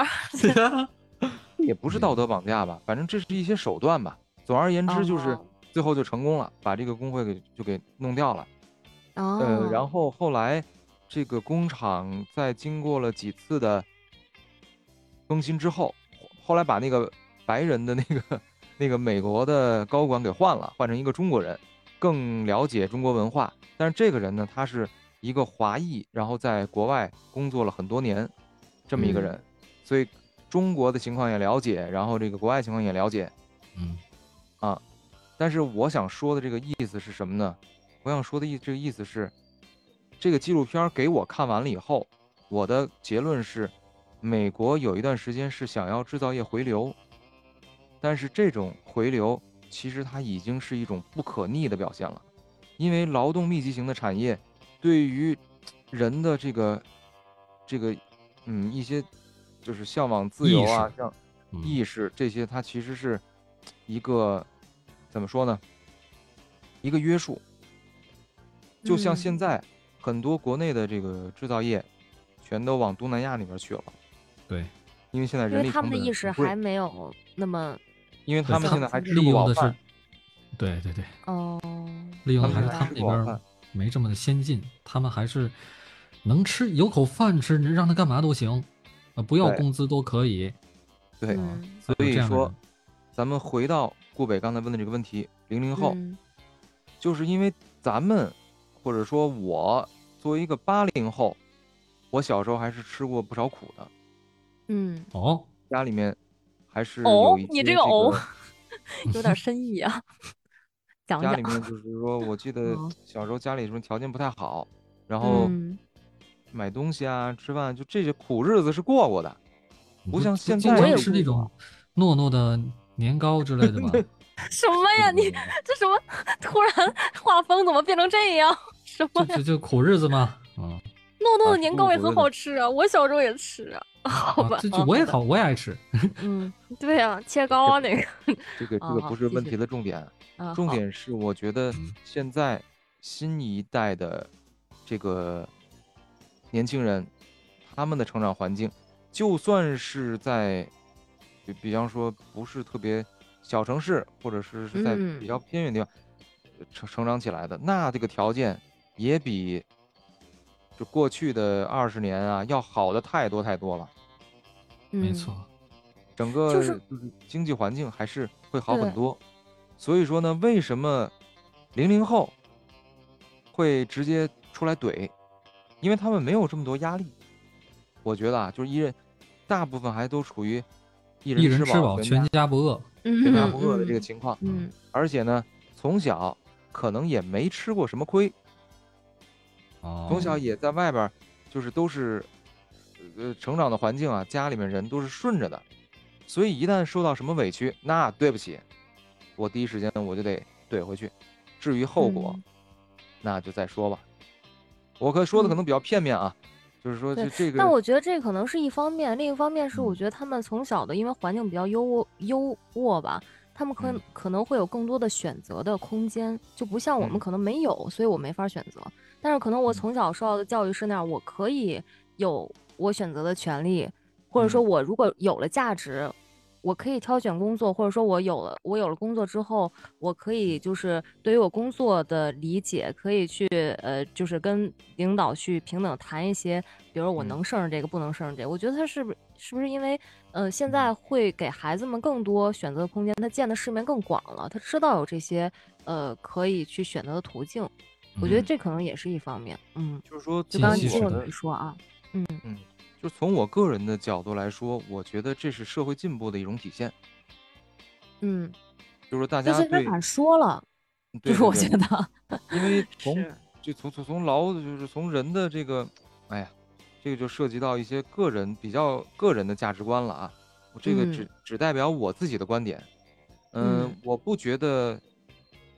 Speaker 1: 也不是道德绑架吧，反正这是一些手段吧。总而言之，就是
Speaker 3: 哦
Speaker 1: 最后就成功了，把这个工会给就给弄掉了。
Speaker 3: 哦，
Speaker 1: 呃，然后后来这个工厂在经过了几次的更新之，后后来把那个白人的那个那个美国的高管给换了，换成一个中国人，更了解中国文化。但是这个人呢，他是一个华裔，然后在国外工作了很多年，这么一个
Speaker 3: 嗯。
Speaker 1: 人，所以中国的情况也了解，然后这个国外情况也了解。
Speaker 2: 嗯。
Speaker 1: 啊但是我想说的这个意思是什么呢？我想说的意这个意思是，这个纪录片给我看完了以后，我的结论是，美国有一段时间是想要制造业回流，但是这种回流其实它已经是一种不可逆的表现了，因为劳动密集型的产业对于人的这个这个嗯一些就是向往自由啊，像
Speaker 2: 嗯。
Speaker 1: 意识这些，它其实是一个怎么说呢？一个约束。就像现
Speaker 3: 嗯。
Speaker 1: 在很多国内的这个制造业，全都往东南亚那边去了，
Speaker 2: 对，
Speaker 1: 因为现在
Speaker 3: 因为他
Speaker 1: 人力成本
Speaker 3: 们的意识还没有那么
Speaker 1: 因为他们现在还
Speaker 3: 利
Speaker 1: 吃不饱
Speaker 2: 利用的是
Speaker 1: 饭，，
Speaker 2: 对对对，
Speaker 3: 哦，
Speaker 2: 利用的
Speaker 1: 他们
Speaker 2: 还是他们那边没这么的先进，他们还是能吃有口饭吃，你让他干嘛都行，啊，不要工资都可以。
Speaker 1: 对，
Speaker 3: 嗯
Speaker 1: 所以说咱们回到顾北刚才问的这个问题，零零后，
Speaker 3: 嗯。
Speaker 1: 就是因为咱们或者说我作为一个八零后，我小时候还是吃过不少苦的，
Speaker 3: 嗯，
Speaker 2: 哦，
Speaker 1: 家里面还是
Speaker 3: 哦
Speaker 1: 有一些
Speaker 3: 你这个哦 有点深意啊，讲讲
Speaker 1: 家里，面就是说，我记得
Speaker 3: 嗯
Speaker 1: 小时候家里什么条件不太好，然后
Speaker 3: 嗯
Speaker 1: 买东西啊、吃饭，就这些苦日子是过过的。不像现
Speaker 2: 经常
Speaker 1: 在我
Speaker 3: 也
Speaker 2: 是那种糯糯的年糕之类的吧？
Speaker 3: 什么呀？你这什么？突然画风怎么变成这样？什么
Speaker 2: 就就苦日子嘛，啊，
Speaker 3: 糯糯的年糕也很好吃啊，我小时候也吃啊。好吧
Speaker 2: 啊，这就我也
Speaker 3: 好
Speaker 2: 好，我也爱吃。
Speaker 3: 嗯，对啊，切糕啊那个。
Speaker 1: 这个这个不是问题的重点，重点是我觉得
Speaker 2: 嗯
Speaker 1: 现在新一代的这个年轻人，他们的成长环境，就算是在比比方说不是特别小城市，或者是是在
Speaker 3: 嗯
Speaker 1: 比较偏远地方呃成成长起来的，那这个条件也比就过去的二十年啊要好的太多太多了。
Speaker 3: 嗯
Speaker 2: 没错，
Speaker 1: 整个
Speaker 3: 就是
Speaker 1: 经济环境还是会好很多。所以说呢，为什么零零后会直接出来怼？因为他们没有这么多压力。我觉得啊，就是一人，大部分还都处于一人
Speaker 2: 吃饱，全
Speaker 1: 全家
Speaker 2: 家不饿。
Speaker 3: 嗯
Speaker 1: 全家不饿的这个情况。
Speaker 3: 嗯
Speaker 1: 而且呢，从小可能也没吃过什么亏，
Speaker 2: 哦，
Speaker 1: 从小也在外边儿，就是都是，呃，成长的环境啊，家里面人都是顺着的，所以一旦受到什么委屈，那对不起，我第一时间我就得怼回去。至于后果，
Speaker 3: 嗯。
Speaker 1: 那就再说吧。我可说的可
Speaker 3: 嗯。
Speaker 1: 能比较片面啊，就是说
Speaker 3: 对
Speaker 1: 就这个，
Speaker 3: 但我觉得这可能是一方面，另一方面是我
Speaker 2: 嗯。
Speaker 3: 觉得他们从小的因为环境比较优渥优渥吧，他们可
Speaker 1: 嗯。
Speaker 3: 可能会有更多的选择的空间，就不像我们
Speaker 1: 嗯。
Speaker 3: 可能没有，所以我没法选择。但是可能我
Speaker 2: 嗯
Speaker 3: 从小受到的教育是那样，我可以有我选择的权利，或者说
Speaker 1: 嗯
Speaker 3: 我如果有了价值。我可以挑选工作，或者说我有了我有了工作之后，我可以就是对于我工作的理解，可以去呃，就是跟领导去平等谈一些，比如说我
Speaker 1: 嗯
Speaker 3: 能胜任这个，不能胜任这个。我觉得他是不是是不是因为呃现在会给孩子们更多选择的空间，他见的世面更广了，他知道有这些呃可以去选择的途径。我觉得
Speaker 2: 嗯
Speaker 3: 这可能也是一方面。嗯，
Speaker 1: 就是说，
Speaker 3: 就刚刚
Speaker 2: 信息时代
Speaker 3: 金总你说啊，嗯
Speaker 1: 嗯，就从我个人的角度来说，我觉得这是社会进步的一种体现。
Speaker 3: 嗯，
Speaker 1: 就是大家对，
Speaker 3: 就是他敢说了，就是我觉得
Speaker 1: 因为 从，就从从从劳就是从人的这个，哎呀，这个就涉及到一些个人比较个人的价值观了啊。我这个只
Speaker 3: 嗯
Speaker 1: 只代表我自己的观点，嗯，
Speaker 3: 嗯
Speaker 1: 我不觉得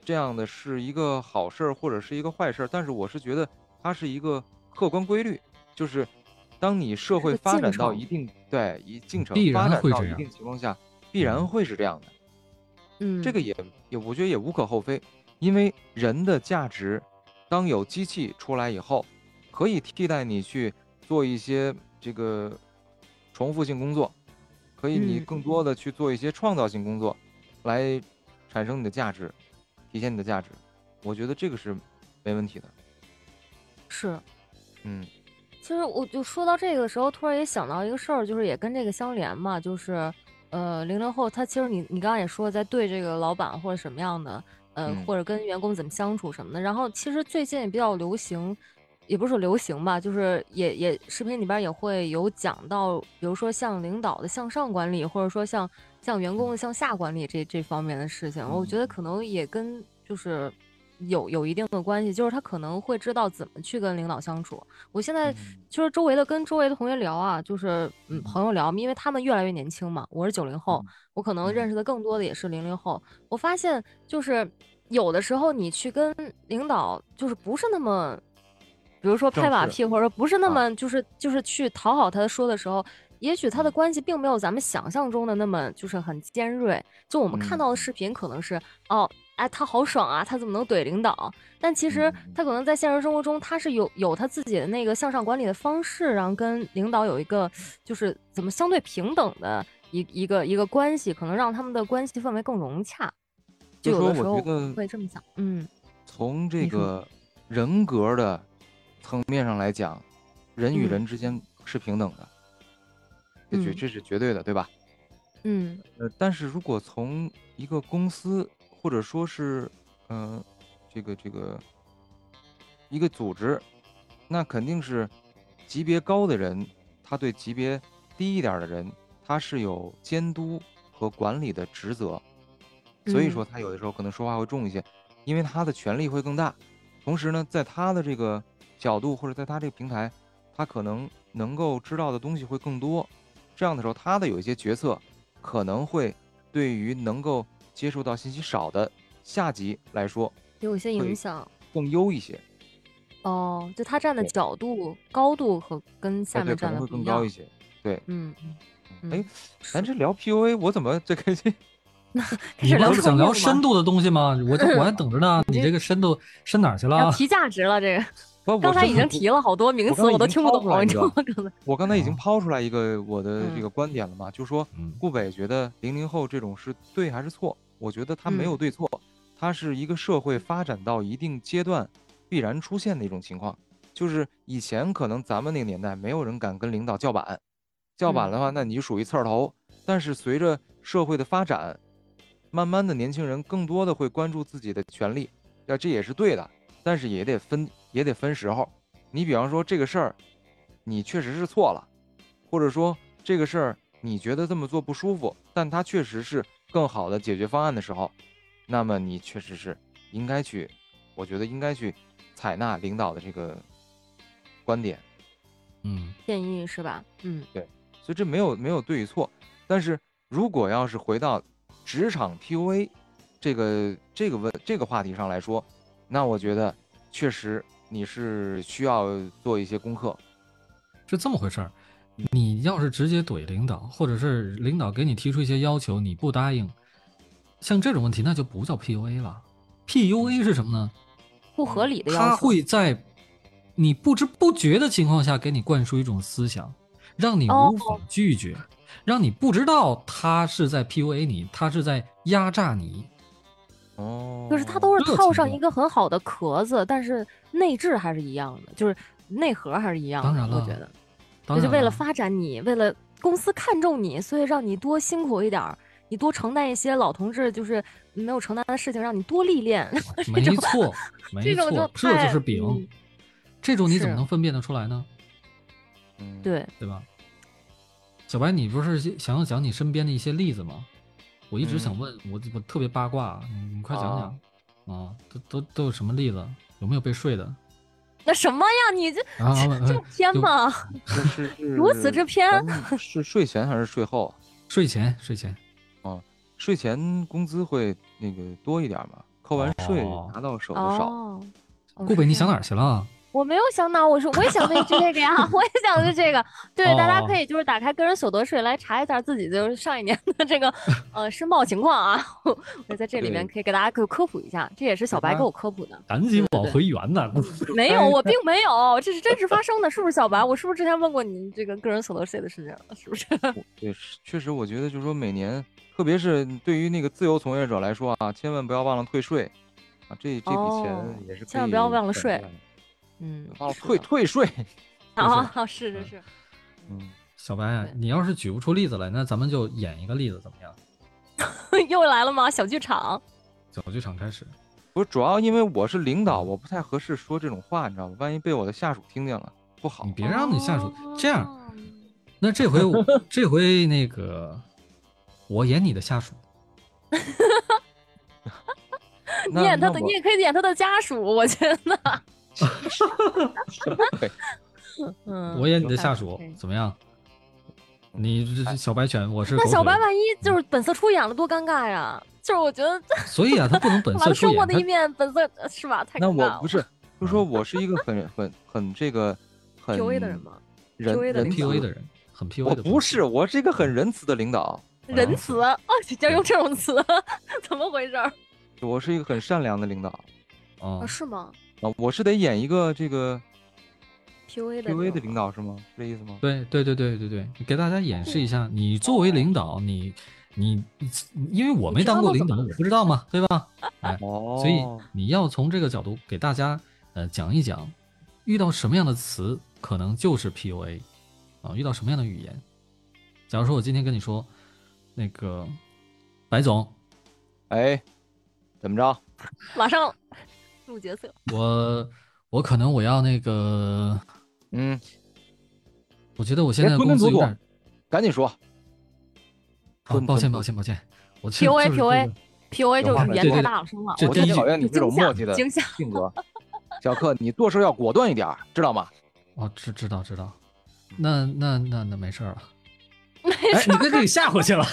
Speaker 1: 这样的是一个好事儿或者是一个坏事儿，但是我是觉得它是一个客观规律，就是当你社会发展到一定对一进程
Speaker 2: 必
Speaker 1: 发展到一定情况下，必然
Speaker 2: 嗯
Speaker 1: 会是这样的。
Speaker 3: 嗯，
Speaker 1: 这个也也我觉得也无可厚非，因为人的价值，当有机器出来以后，可以替代你去做一些这个重复性工作，可以你
Speaker 3: 嗯
Speaker 1: 更多的去做一些创造性工作，来产生你的价值，体现你的价值。我觉得这个是没问题的。
Speaker 3: 是。
Speaker 1: 嗯
Speaker 3: 其实我就说到这个时候，突然也想到一个事儿，就是也跟这个相连嘛，就是呃，零零后他其实你你刚刚也说在对这个老板或者什么样的，呃，
Speaker 1: 嗯
Speaker 3: 或者跟员工怎么相处什么的。然后其实最近也比较流行，也不是说流行吧，就是也也视频里边也会有讲到，比如说像领导的向上管理，或者说像像员工的向下管理这这方面的事情，我觉得可能也跟就是。有有一定的关系，就是他可能会知道怎么去跟领导相处。我现在
Speaker 1: 嗯
Speaker 3: 就是周围的跟周围的同学聊啊，就是嗯朋友聊，因为他们越来越年轻嘛。我是九零后，我可能
Speaker 1: 嗯
Speaker 3: 认识的更多的也是零零后。我发现就是有的时候你去跟领导就是不是那么，比如说拍马屁，或者说不是那
Speaker 1: 啊
Speaker 3: 么就是就是去讨好他说的时候。也许他的
Speaker 1: 嗯
Speaker 3: 关系并没有咱们想象中的那么就是很尖锐，就我们看
Speaker 1: 嗯
Speaker 3: 到的视频可能是哦，哎，他好爽啊，他怎么能怼领导？但其实
Speaker 1: 嗯
Speaker 3: 他可能在现实生活中，他是有有他自己的那个向上管理的方式，然后跟领导有一个就是怎么相对平等的一一个一个关系，可能让他们的关系氛围更融洽。就有的时候会这么想，嗯
Speaker 1: 从这个人格的层面上来讲，人与
Speaker 3: 嗯。
Speaker 1: 人之间是平等的，这绝
Speaker 3: 嗯。
Speaker 1: 这是绝对的，对吧？
Speaker 3: 嗯。
Speaker 1: 呃，但是如果从一个公司或者说是呃这个这个一个组织，那肯定是级别高的人，他对级别低一点的人，他是有监督和管理的职责，所以
Speaker 3: 嗯。
Speaker 1: 说他有的时候可能说话会重一些，因为他的权力会更大。同时呢，在他的这个角度或者在他这个平台，他可能能够知道的东西会更多。这样的时候，他的有一些决策可能会对于能够接触到信息少的下级来说
Speaker 3: 有一些影响。
Speaker 1: 更优一些，
Speaker 3: 哦，就他站的角度、高度和跟下面
Speaker 1: 可能会
Speaker 3: 站的不一样
Speaker 1: 更高一。些。对，
Speaker 3: 嗯
Speaker 1: 哎
Speaker 3: 嗯，，
Speaker 1: 咱这聊 PUA，我怎么这个
Speaker 3: 开
Speaker 2: 你
Speaker 3: 始聊
Speaker 2: 不是想聊？深度的东西吗？我这我还等着呢。你这个深度深哪儿去了？
Speaker 3: 要提价值了，这个
Speaker 1: 不，
Speaker 3: 刚才已经提了好多名词，我都听不懂了，
Speaker 1: 抛出来一
Speaker 3: 你知道吗？刚才，
Speaker 1: 我刚才已经
Speaker 2: 啊
Speaker 1: 抛出来一个我的这
Speaker 3: 嗯
Speaker 1: 个观点了嘛，就说
Speaker 2: 嗯
Speaker 1: 顾北觉得零零后这种是对还是错？我觉得他没有
Speaker 3: 嗯
Speaker 1: 对错，它是一个社会发展到一定阶段必然出现的一种情况。就是以前可能咱们那个年代没有人敢跟领导叫板，叫板
Speaker 3: 嗯
Speaker 1: 的话，那你就属于刺儿头。但是随着社会的发展，慢慢的年轻人更多的会关注自己的权利，那，这也是对的，但是也得分也得分时候。你比方说这个事儿，你确实是错了，或者说这个事儿你觉得这么做不舒服，但它确实是更好的解决方案的时候，那么你确实是应该去，我觉得应该去采纳领导的这个观点。
Speaker 2: 嗯
Speaker 3: 建议是吧？嗯对
Speaker 1: 所以这没有没有对与错，但是如果要是回到职场 PUA 这个这个问这个话题上来说，那我觉得确实你是需要做一些功课。
Speaker 2: 是这么回事儿。你要是直接怼领导，或者是领导给你提出一些要求，你不答应，像这种问题那就不叫 PUA 了。PUA 是什么呢？
Speaker 3: 不合理的要
Speaker 2: 他。会在你不知不觉的情况下给你灌输一种思想，让你
Speaker 3: 哦
Speaker 2: 无法拒绝，让你不知道他是在 PUA 你，他是在压榨你。
Speaker 1: 哦，
Speaker 3: 就是它都是套上一个很好的壳子，但是内置还是一样的，就是内核还是一样的。
Speaker 2: 当然了
Speaker 3: 我觉得，
Speaker 2: 当然了
Speaker 3: 就是为了发展你，为了公司看重你，所以让你多辛苦一点儿，你多承担一些老同志就是没有承担的事情，让你多历练。
Speaker 2: 没错，没
Speaker 3: 这种就
Speaker 2: 错，这就是饼。
Speaker 3: 嗯
Speaker 2: 这种你怎么能分辨得出来呢？
Speaker 1: 嗯，
Speaker 3: 对，
Speaker 2: 对吧？小白，你不是想要讲你身边的一些例子吗？我一直想
Speaker 1: 嗯
Speaker 2: 问，我我特别八卦，你你快讲
Speaker 1: 啊
Speaker 2: 讲啊，都都都有什么例子？有没有被睡的？
Speaker 3: 那什么呀？你这
Speaker 2: 啊，
Speaker 3: 这偏
Speaker 2: 就
Speaker 3: 吗？
Speaker 1: 是是 是
Speaker 3: 如此之偏
Speaker 1: 是睡前还是睡后？
Speaker 2: 睡前睡前
Speaker 1: 睡前工资会那个多一点嘛？扣完税
Speaker 2: 哦
Speaker 1: 拿到手的少。
Speaker 2: 顾北，你想哪？儿去了？
Speaker 3: 我没有想到，我说我也想问一句这个呀，我也想的是这个。对，大家
Speaker 2: 哦
Speaker 3: 可以就是打开个人所得税来查一下自己就是上一年的这个呃申报情况啊。我在这里面可以给大家科科普一下，这也是小白给我科普的。
Speaker 2: 赶紧往回圆呢！
Speaker 3: 没有，我并没有，这是真实发生的，是不是小白？我是不是之前问过你这个个人所得税的事情了？是不是？
Speaker 1: 对，确实，我觉得就是说每年，特别是对于那个自由从业者来说啊，千万不要忘了退税啊，这这笔
Speaker 3: 哦
Speaker 1: 钱也是
Speaker 3: 千万不要忘了税嗯，
Speaker 1: 忘了退退税。
Speaker 3: 啊，是 是是，
Speaker 1: 嗯，
Speaker 2: 小白啊，你要是举不出例子来，那咱们就演一个例子怎么样？
Speaker 3: 又来了吗？小剧场。
Speaker 2: 小剧场开始。
Speaker 1: 不是主要因为我是领导，我不太合适说这种话，你知道吗？万一被我的下属听见了，不好
Speaker 2: 你。别让你下属这样。
Speaker 3: 哦
Speaker 2: 那这回我 这回那个我演你的下属，
Speaker 3: 你演他的，你也可以演他的家属，我觉得。
Speaker 1: 对
Speaker 3: 嗯，
Speaker 2: 我演你的
Speaker 3: 还
Speaker 2: 下属怎么样？你这这小白犬，我是
Speaker 3: 那小白万一就是本色出演了，多尴尬呀！就是我觉得
Speaker 2: 所以啊，他不能本色出演。他
Speaker 3: 生活的一面本色呃是吧？太
Speaker 1: 那
Speaker 3: 尴尬了。
Speaker 1: 我不是，就说我是一个很很很这个很
Speaker 3: PUA 的人吗？
Speaker 1: 人
Speaker 3: PUA 的
Speaker 2: 人，很 PUA 的。
Speaker 1: 我不是，我是一个很仁慈的领导，
Speaker 3: 仁慈哦，你竟然用这种词，怎么回事儿？
Speaker 1: 我是一个很善良的领导
Speaker 2: 哦
Speaker 3: 啊，，是吗
Speaker 1: 啊，我是得演一个这个
Speaker 3: ？PUA 的
Speaker 1: PUA 的领导是吗？是这意思吗？
Speaker 2: 对对对对对对，给大家演示一下，你作为领导，你你你，因为我没当过领导，我不知道嘛，对吧？哎，
Speaker 1: 哦，
Speaker 2: 所以你要从这个角度给大家呃讲一讲，遇到什么样的词可能就是 PUA 啊，遇到什么样的语言。假如说我今天跟你说，那个白总，
Speaker 1: 哎，怎么着？
Speaker 3: 马上入角色。
Speaker 2: 我我可能我要那个，
Speaker 1: 嗯，
Speaker 2: 我觉得我现
Speaker 1: 别
Speaker 2: 在
Speaker 1: 吞吞吐吐
Speaker 2: 工资有点，
Speaker 1: 赶紧说。
Speaker 2: 啊，抱歉抱歉抱歉，我是
Speaker 3: PUA
Speaker 2: 就是
Speaker 3: PUA PUA 就是语言太大了，说话
Speaker 1: 我
Speaker 2: 这第一句
Speaker 1: 就讨厌你这种
Speaker 3: 就惊吓
Speaker 1: 磨叽的
Speaker 3: 惊吓
Speaker 1: 性格。小克，你做事要果断一点，知道吗？
Speaker 2: 哦，知知道知道，那那那那没事儿了。
Speaker 3: 没
Speaker 2: 哎，
Speaker 3: 事
Speaker 2: 你给给吓回去了，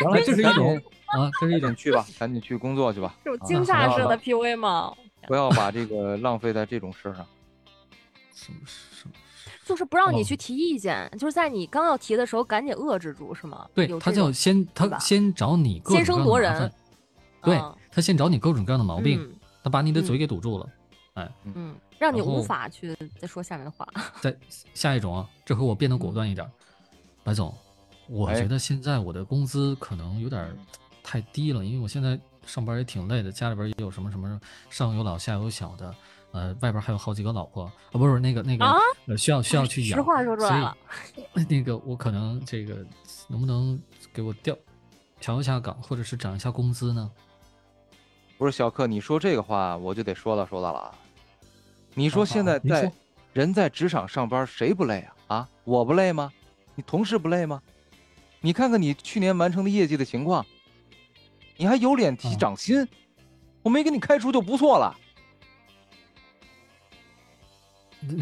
Speaker 1: 原来，
Speaker 2: 这是一种啊，这是一种
Speaker 1: 去吧，赶紧去工作去吧，
Speaker 3: 这种惊吓式的 PUA 吗？
Speaker 1: 不要把这个浪费在这种事儿上。
Speaker 2: 什么什么？
Speaker 3: 就是不让你
Speaker 2: 哦
Speaker 3: 去提意见，就是在你刚要提的时候赶紧遏制住，是吗？
Speaker 2: 对他叫先他先找你各
Speaker 3: 先
Speaker 2: 种
Speaker 3: 声夺人
Speaker 2: 各样的麻烦，对
Speaker 3: 嗯
Speaker 2: 他先找你各种各样的毛病，
Speaker 3: 嗯
Speaker 2: 他把你的嘴
Speaker 3: 嗯
Speaker 2: 给堵住了。
Speaker 3: 嗯，让你无法去再说下面的话。
Speaker 2: 再下一种啊，这回我变得果断一点儿，白总，我
Speaker 1: 哎
Speaker 2: 觉得现在我的工资可能有点儿太低了，因为我现在上班也挺累的，家里边也有什么什么上有老下有小的，呃，外边还有好几个老婆啊，不是那个那个、
Speaker 3: 啊
Speaker 2: 呃需要需要去养，
Speaker 3: 实话说出来了，
Speaker 2: 那个我可能这个能不能给我调调一下岗，或者是涨一下工资呢？
Speaker 1: 不是小克，你说这个话我就得说道说道了啊。你说
Speaker 2: 啊
Speaker 1: 现在在人在职场上班，谁不累啊？啊，我不累吗？你同事不累吗？你看看你去年完成的业绩的情况，你还有脸提
Speaker 2: 啊
Speaker 1: 涨薪？我没给你开除就不错了。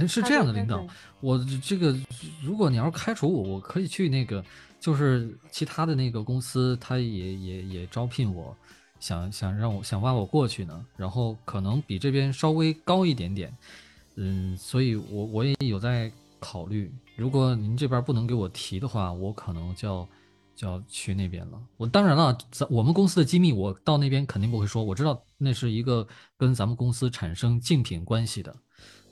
Speaker 2: 是这样的领导我这个如果你要是开除我，我可以去那个就是其他的那个公司，他也也也招聘我，想想让我想挖我过去呢，然后可能比这边稍微高一点点，嗯，所以我我也有在考虑，如果您这边不能给我提的话，我可能就要就要去那边了。我当然了，咱我们公司的机密，我到那边肯定不会说，我知道那是一个跟咱们公司产生竞品关系的。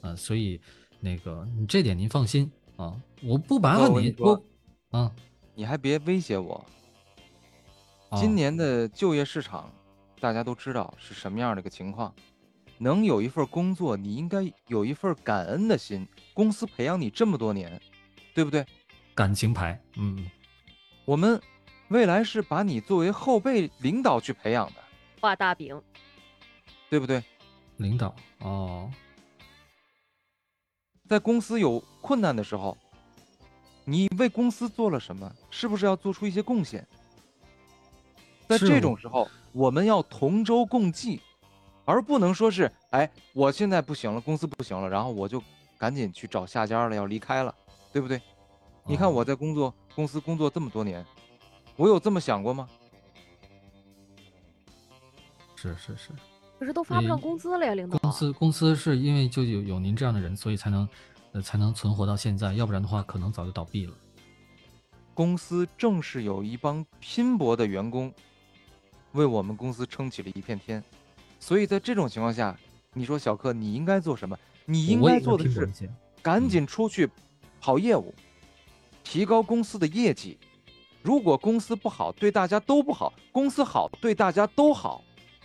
Speaker 2: 啊，所以那个你这点您放心啊，我不麻烦你，我啊，
Speaker 1: 你还别威胁我。
Speaker 2: 啊
Speaker 1: 今年的就业市场，大家都知道是什么样的一个情况。能有一份工作，你应该有一份感恩的心。公司培养你这么多年，对不对？
Speaker 2: 感情牌，嗯，
Speaker 1: 我们未来是把你作为后备领导去培养的，
Speaker 3: 画大饼，
Speaker 1: 对不对？
Speaker 2: 领导哦，
Speaker 1: 在公司有困难的时候，你为公司做了什么？是不是要做出一些贡献？在
Speaker 2: 是
Speaker 1: 这种时候，我们要同舟共济，而不能说是，哎，我现在不行了，公司不行了，然后我就赶紧去找下家了，要离开了，对不对？你看
Speaker 2: 哦
Speaker 1: 我在工作公司工作这么多年，我有这么想过吗？
Speaker 2: 是是是，
Speaker 3: 可是都发不上
Speaker 2: 嗯
Speaker 3: 工资了呀，领导。
Speaker 2: 公司公司是因为就有有您这样的人，所以才能呃才能存活到现在，要不然的话可能早就倒闭了。
Speaker 1: 公司正是有一帮拼搏的员工，为我们公司撑起了一片天。所以在这种情况下，你说小克，你应该做什么？你应该做的是赶紧出去跑业务，提高公司的业绩。如果公司不好，对大家都不好；公司好，对大家都好。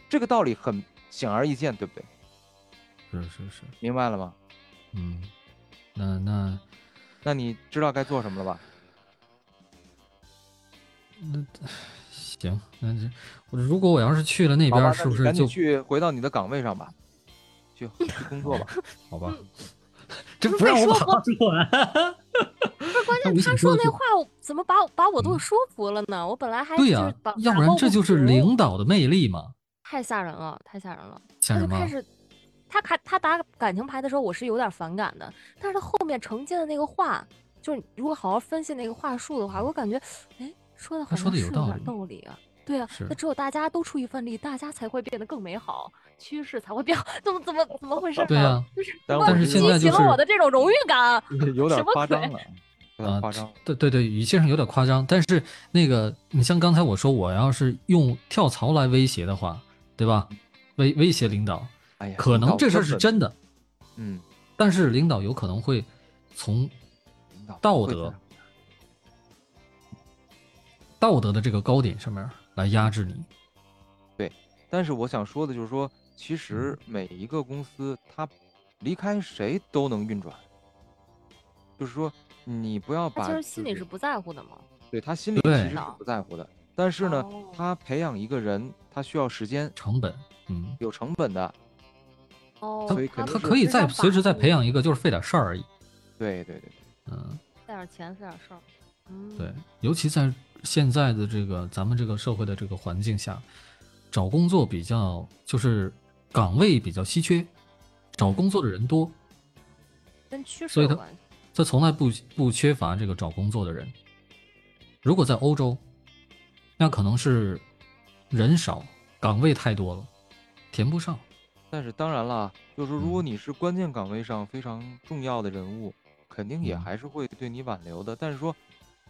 Speaker 1: 这个道理很显而易见，对不对？
Speaker 2: 是是是，
Speaker 1: 明白了吗？
Speaker 2: 嗯，那那
Speaker 1: 那你知道该做什么了吧？
Speaker 2: 那行，那这我如果我要是去了那边是不是就
Speaker 1: 去回到你的岗位上吧，去去工作吧。
Speaker 2: 好吧？这
Speaker 3: 不
Speaker 2: 不让我
Speaker 3: 是说
Speaker 2: 跑出来。
Speaker 3: 不是关键，他
Speaker 2: 说
Speaker 3: 那话，怎么把我把我都
Speaker 2: 嗯
Speaker 3: 说服了呢？我本来还
Speaker 2: 对呀、要不然这就是领
Speaker 3: 导，
Speaker 2: 的魅力嘛，
Speaker 3: 太吓人了，太吓人了。
Speaker 2: 吓人吗？
Speaker 3: 他就开始，他开他打感情牌的时候，我是有点反感的，但是他后面承接的那个话，就是如果好好分析那个话术的话，我感觉，哎，说的
Speaker 2: 说
Speaker 3: 像是
Speaker 2: 有道理
Speaker 3: 道理啊。对啊，那只有大家都出一份力，大家才会变得更美好，趋势才会变好。怎么怎么怎么回事、啊？
Speaker 2: 对啊
Speaker 3: 就是
Speaker 1: 但
Speaker 2: 是现在
Speaker 3: 激起了
Speaker 2: 就是
Speaker 3: 我的这种荣誉感。
Speaker 1: 有点
Speaker 3: 什么鬼
Speaker 1: 夸张了，
Speaker 2: 啊
Speaker 1: 夸张。
Speaker 2: 对对对，语气上有点夸张，但是那个，你像刚才我说，我要是用跳槽来威胁的话，对吧？威威胁领导，
Speaker 1: 哎呀，
Speaker 2: 可能这事是真的，
Speaker 1: 嗯，
Speaker 2: 但是领导有可能会从道德道德的这个高点上面来压制你。
Speaker 1: 对但是我想说的就是说，其
Speaker 2: 嗯
Speaker 1: 实每一个公司它离开谁都能运转，就是说你不要把
Speaker 3: 他其实心里是不在乎的嘛。
Speaker 1: 对他心里其实是不在乎的，但是呢，
Speaker 3: 哦
Speaker 1: 他培养一个人他需要时间，
Speaker 2: 成本，嗯，
Speaker 1: 有成本的，
Speaker 3: 哦，
Speaker 1: 所以肯定是
Speaker 2: 他可以再随时再培
Speaker 3: 养，
Speaker 2: 一个，就是费点事儿而已。
Speaker 1: 对对对对，
Speaker 2: 嗯，
Speaker 3: 费点钱，费点事儿。嗯，
Speaker 2: 对，尤其在现在的这个咱们这个社会的这个环境下，找工作比较就是岗位比较稀缺，找工作的人多，
Speaker 3: 跟趋势
Speaker 2: 所以他
Speaker 3: 有关系。
Speaker 2: 他从来不不缺乏这个找工作的人。如果在欧洲，那可能是人少，岗位太多了，填不上。
Speaker 1: 但是当然了，就是说如果
Speaker 2: 嗯
Speaker 1: 你是关键岗位上非常重要的人物，肯定也
Speaker 2: 嗯
Speaker 1: 还是会对你挽留的。但是说，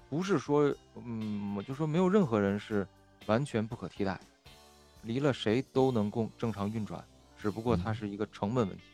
Speaker 1: 不是说，嗯，我就说没有任何人是完全不可替代，离了谁都能共正常运转，只不过它
Speaker 2: 嗯
Speaker 1: 是一个成本问题。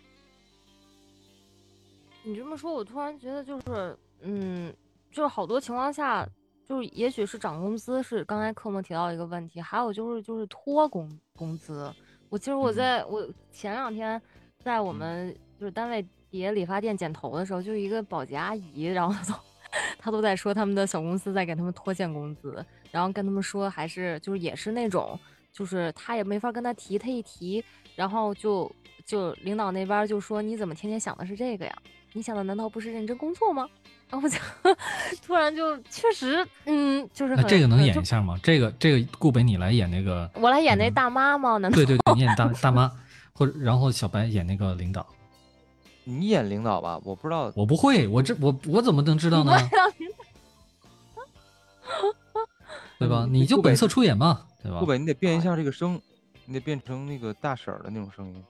Speaker 3: 你这么说，我突然觉得就是，嗯，就是好多情况下，就是也许是涨工资是刚才科目提到一个问题，还有就是就是拖工工资。我其实我
Speaker 1: 嗯
Speaker 3: 在、我前两天在我们就是单位底下理发店剪头的时候，就一个保洁阿姨，然后她都 她都在说他们的小公司在给他们拖欠工资，然后跟他们说还是就是也是那种就是他也没法跟他提，他一提，然后就就领导那边就说你怎么天天想的是这个呀？你想的难道不是认真工作吗？然后我就 突然就确实，嗯，就是很
Speaker 2: 那这个能演一下吗？这个这个顾北你来演那个，
Speaker 3: 我来演那
Speaker 2: 嗯
Speaker 3: 大妈吗？难道
Speaker 2: 对对对，你演大大妈，或者然后小白演那个领导。
Speaker 1: 你演领导吧，我不知道，
Speaker 2: 我不会，我这我我怎么能知道呢？对吧？
Speaker 1: 嗯
Speaker 2: 你就本色出演嘛，对吧
Speaker 1: 顾？北，你得变一下这个声，你得变成那个大婶儿的那种声音。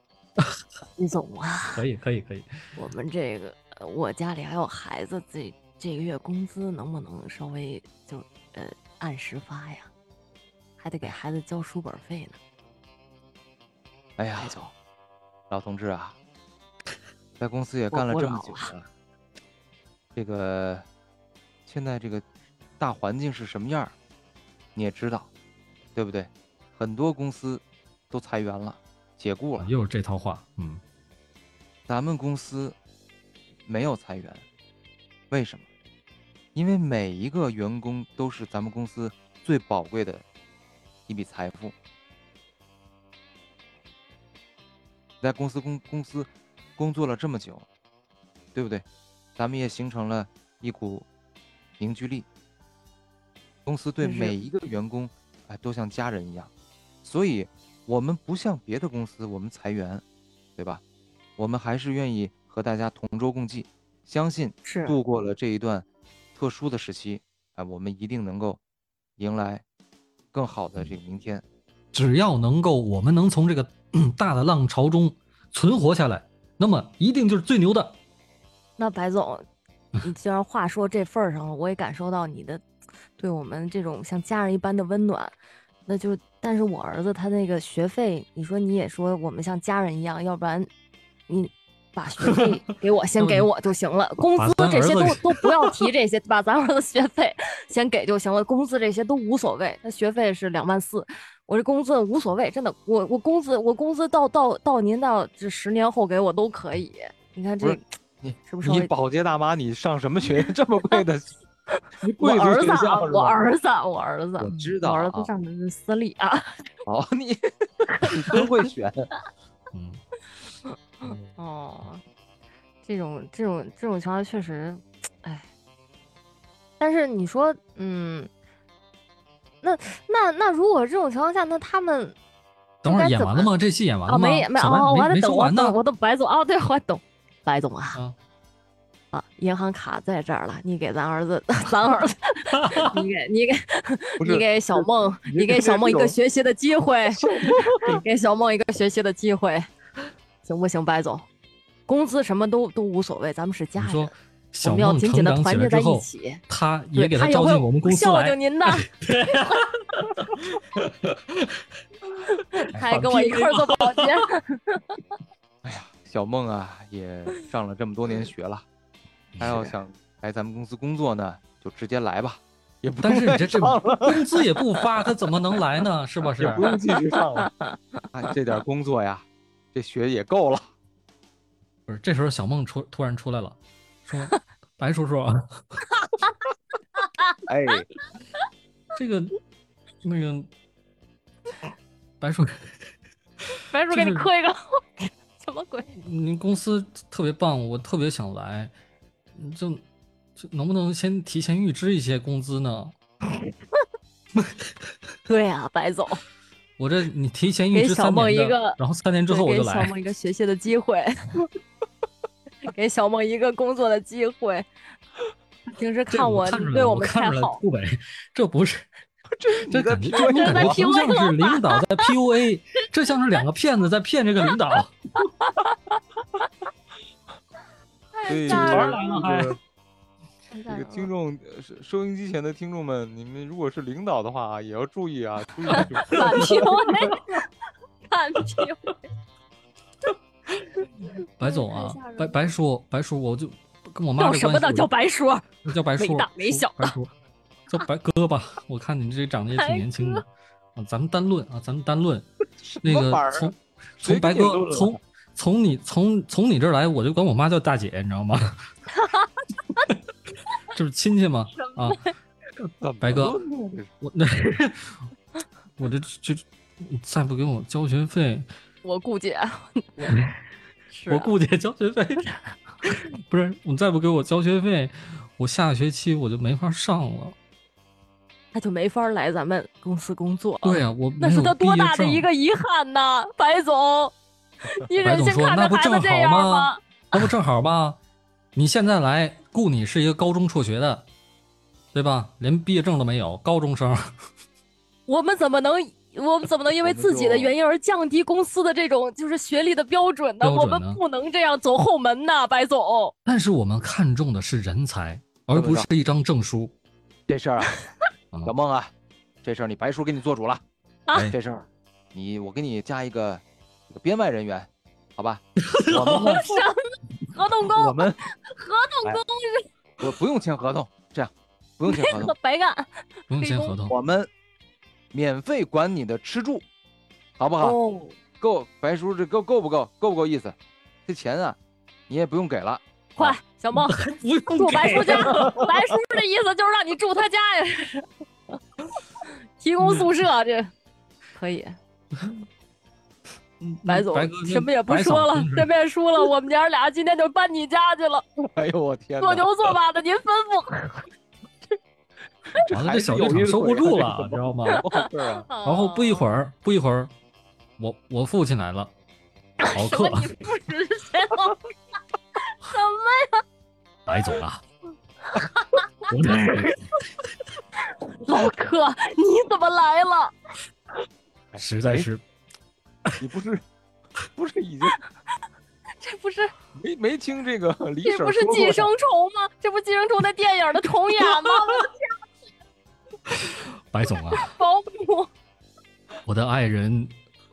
Speaker 3: 李总啊，
Speaker 2: 可以可以可以，
Speaker 3: 我们这个呃我家里还有孩子，这这个月工资能不能稍微就呃按时发呀？还得给孩子交书本费呢。
Speaker 1: 哎呀
Speaker 3: 白，总，
Speaker 1: 老同志啊，在公司也干了这么久了，这个现在这个大环境是什么样儿，你也知道，对不对？很多公司都裁员了，解雇了，
Speaker 2: 又是这套话，嗯，
Speaker 1: 咱们公司没有裁员，为什么？因为每一个员工都是咱们公司最宝贵的一笔财富。在公司公公司工作了这么久，对不对？咱们也形成了一股凝聚力。公司对每一个员工，哎，都像家人一样，所以我们不像别的公司，我们裁员，对吧？我们还是愿意和大家同舟共济，相信
Speaker 3: 是
Speaker 1: 度过了这一段特殊的时期，哎，我们一定能够迎来更好的这个明天。
Speaker 2: 只要能够我们能从这个 大的浪潮中存活下来，那么一定就是最牛的。
Speaker 3: 那白总，你既然话说这份儿上了，我也感受到你的对我们这种像家人一般的温暖。那就，但是我儿子他那个学费，你说你也说我们像家人一样，要不然你把学 费给我，先给我就行了，工资这些都都不要提这些，把咱儿子学费先给就行了，工资这些都无所谓。他学费是两万四，我这工资无所谓，真的，我我工资我工资到到到您到这十年后给我都可以。你看这
Speaker 1: 你你
Speaker 3: 是不是你
Speaker 1: 保洁大妈，你上什么学？这么贵的，你
Speaker 3: 我儿子我 儿子，我儿子，
Speaker 1: 我
Speaker 3: 嗯
Speaker 1: 知道
Speaker 3: 我儿子
Speaker 1: 啊
Speaker 3: 上的是私立啊。
Speaker 1: 哦，你你真会选。
Speaker 2: 嗯，
Speaker 3: 哦，这种这种这种情况确实，哎。但是你说，嗯，那那那如果这种情况下，那他们
Speaker 2: 等会儿演完了吗？这戏演完吗？
Speaker 3: 没演没哦，我还
Speaker 2: 没
Speaker 3: 得等
Speaker 2: 完呢
Speaker 3: 等。我等白总哦，对，我还等白总啊
Speaker 2: 啊，
Speaker 3: 啊，银行卡在这儿了，你给咱儿子，咱儿子，你给你给你给小梦，
Speaker 1: 你
Speaker 3: 你给小梦一个学习的机会，你给小梦一个学习的机会，行不行，白总？工资什么都都无所谓，咱们是家人，我
Speaker 2: 小
Speaker 3: 们要紧
Speaker 2: 梦成长
Speaker 3: 紧的团
Speaker 2: 起来之后，
Speaker 3: 结在一起。
Speaker 2: 他也给
Speaker 3: 他也会
Speaker 2: 招进我们公司来
Speaker 3: 孝敬。您的，他还跟我一块儿做保洁。
Speaker 1: 哎呀，小梦啊，也上了这么多年学了，他要想来咱们公司工作呢，就直接来吧，也不
Speaker 2: 但是你这这工资也不发，他怎么能来呢？是不 是
Speaker 1: 也？不用继续上了。哎，这点工作呀，这学也够了。
Speaker 2: 不是，这时候小梦出突然出来了，说：“白叔叔，啊
Speaker 1: 哎，
Speaker 2: 这个那个白叔，
Speaker 3: 白叔给你磕一个，什么鬼？
Speaker 2: 您公司特别棒，我特别想来，就就能不能先提前预支一些工资呢？
Speaker 3: 对呀、白总，
Speaker 2: 我这你提前预支三年的
Speaker 3: 梦一个，
Speaker 2: 然后三年之后我就来。
Speaker 3: 给小梦一个学习的机会，给小梦一个工作的机会。平时看我对我们太好，
Speaker 2: 顾北，这不是，这这
Speaker 3: 在
Speaker 2: 感觉不像是领导在 PUA，这像是两个骗子在骗这个领导。
Speaker 1: 所以
Speaker 3: 吓
Speaker 1: 这
Speaker 2: 人 了还
Speaker 1: 个这个听众，呃收收音机前的听众们，你们如果是领导的话啊，也要注意啊，注意
Speaker 3: 反 PUA，反 PUA，
Speaker 2: 白总啊白白叔，白叔，我就跟我妈
Speaker 3: 叫
Speaker 2: 这
Speaker 3: 什么的叫
Speaker 2: 关系我
Speaker 3: 白叔？
Speaker 2: 就叫白叔，
Speaker 3: 没大没
Speaker 2: 叔
Speaker 3: 小
Speaker 2: 白叔，叫白哥吧。我看你这长得也挺
Speaker 3: 白
Speaker 2: 年轻的啊。咱们单论啊，咱们单论那个从
Speaker 1: 谁
Speaker 2: 从白哥从从你从从你这儿来，我就管我妈叫大姐，你知道吗？这是亲戚吗？啊，白哥我那 我这这你再不给我交学费，
Speaker 3: 我顾姐，啊
Speaker 2: 我顾姐交学费，不是你再不给我交学费，我下个学期我就没法上了。
Speaker 3: 他就没法来咱们公司工作。
Speaker 2: 对呀、我
Speaker 3: 那是他多大的一个遗憾呐，白总，你
Speaker 2: 白总
Speaker 3: 忍心看着
Speaker 2: 说那不正
Speaker 3: 孩子这样
Speaker 2: 好吗
Speaker 3: 吗？？
Speaker 2: 那不正好吗？你现在来雇你是一个高中辍学的，对吧？连毕业证都没有，高中生。
Speaker 3: 我们怎么能，我们怎么能因为自己的原因而降低公司的这种就是学历的标准呢？我
Speaker 2: 标准呢
Speaker 3: 们不能这样走后门呐，白总。
Speaker 2: 但是我们看重的是人才，而不是一张证书。
Speaker 1: 这事儿啊，
Speaker 2: 啊
Speaker 1: 小梦啊，这事儿你白叔给你做主了。
Speaker 3: 啊
Speaker 2: 哎
Speaker 1: 这事儿你我给你加一个这个编外人员，好吧？我们呢，
Speaker 3: 什么合同工？
Speaker 1: 我们
Speaker 3: 合同工是
Speaker 1: 不不用签合同，这样不用签合同，
Speaker 3: 白干
Speaker 2: 不用签合同。
Speaker 1: 我们免费管你的吃住，好不好？
Speaker 3: 哦。
Speaker 1: 够白叔这够够不够？够不够意思？这钱啊，你也不用给了。
Speaker 3: 快，小梦
Speaker 2: 不用
Speaker 3: 住白叔
Speaker 2: 给
Speaker 3: 家。白叔的意思就是让你住他家呀，提供宿舍这可以。
Speaker 2: 嗯
Speaker 3: 白总
Speaker 2: 白哥
Speaker 3: 什么也不说了这边输了，我们娘俩今天就搬你家去了，
Speaker 1: 哎呦我天哪！
Speaker 3: 做牛做马的您吩咐。
Speaker 2: 完了这小剧场收不住了，知道吗？然后不一会儿，不一会儿，我我父亲来了，老克，
Speaker 3: 你不是谁老克？什么呀？
Speaker 2: 白总啊，
Speaker 3: 老客，你怎么来了？
Speaker 2: 实在是
Speaker 1: 你不是不是已经
Speaker 3: 这不是
Speaker 1: 没没听这个李
Speaker 3: 这不是寄生虫吗？这不寄生虫的电影的重演吗？
Speaker 2: 白总啊，
Speaker 3: 保姆，
Speaker 2: 我的爱人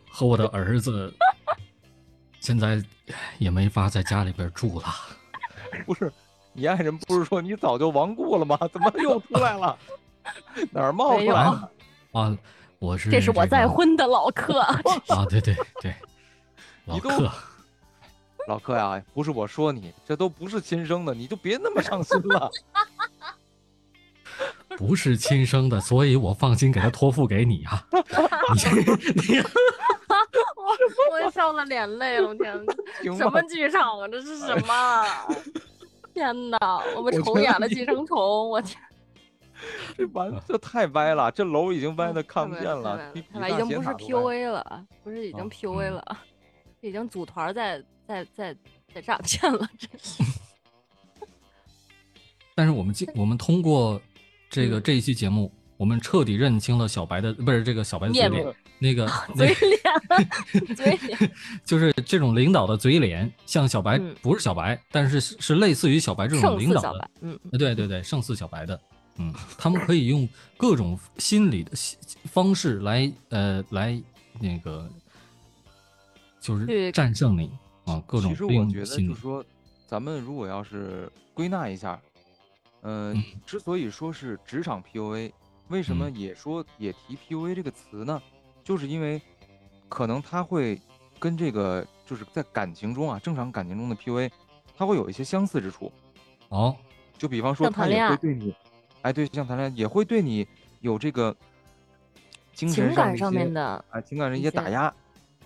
Speaker 2: 和我的儿子 现在也没法在家里边住了。
Speaker 1: 不是你爱人不是说你早就亡故了吗？怎么又出来了？哪儿冒出来了？
Speaker 2: 啊，我是
Speaker 3: 这是我再婚的老客。
Speaker 2: 啊，对对对，老客，
Speaker 1: 老客呀，不是我说你，这都不是亲生的，你就别那么上心了。
Speaker 2: 不是亲生的，所以我放心给他托付给你啊。你你
Speaker 3: 我我笑的脸泪了，我天什么剧场啊？这是什么啊？天哪！我们重演了寄生虫，我天！
Speaker 1: 这完这太歪了，这楼已经歪的看不见了
Speaker 3: 已经不是 PUA 了，不是已经
Speaker 1: 啊
Speaker 3: PUA
Speaker 2: 嗯。
Speaker 3: 了，已经组团在在在在诈骗了，真是。
Speaker 2: 但是我们今我们通过这个
Speaker 3: 嗯。
Speaker 2: 这一期节目，我们彻底认清了小白的不是这个小白的嘴脸，那个
Speaker 3: 嘴脸，嘴脸，
Speaker 2: 就是这种领导的嘴脸，像小白
Speaker 3: 嗯。
Speaker 2: 不是小白，但是是是类似于小白这种领导的
Speaker 3: 嗯，
Speaker 2: 呃对对对，胜似小白的，嗯，他们可以用各种心理的心方式来呃来那个就是战胜你啊，各种
Speaker 1: 其实我觉得就是说，咱们如果要是归纳一下，呃，
Speaker 2: 嗯。
Speaker 1: 之所以说是职场 PUA，为什么
Speaker 2: 嗯。
Speaker 1: 也说也提 PUA 这个词呢？就是因为可能他会跟这个就是在感情中啊，正常感情中的 PUA，他会有一些相似之处。
Speaker 2: 哦，
Speaker 1: 就比方说，他也会对你，哎，对，像谈恋爱也会对你有这个精
Speaker 3: 情
Speaker 1: 神上的
Speaker 3: 感上面的，
Speaker 1: 啊情感上一
Speaker 3: 一些
Speaker 1: 些打压，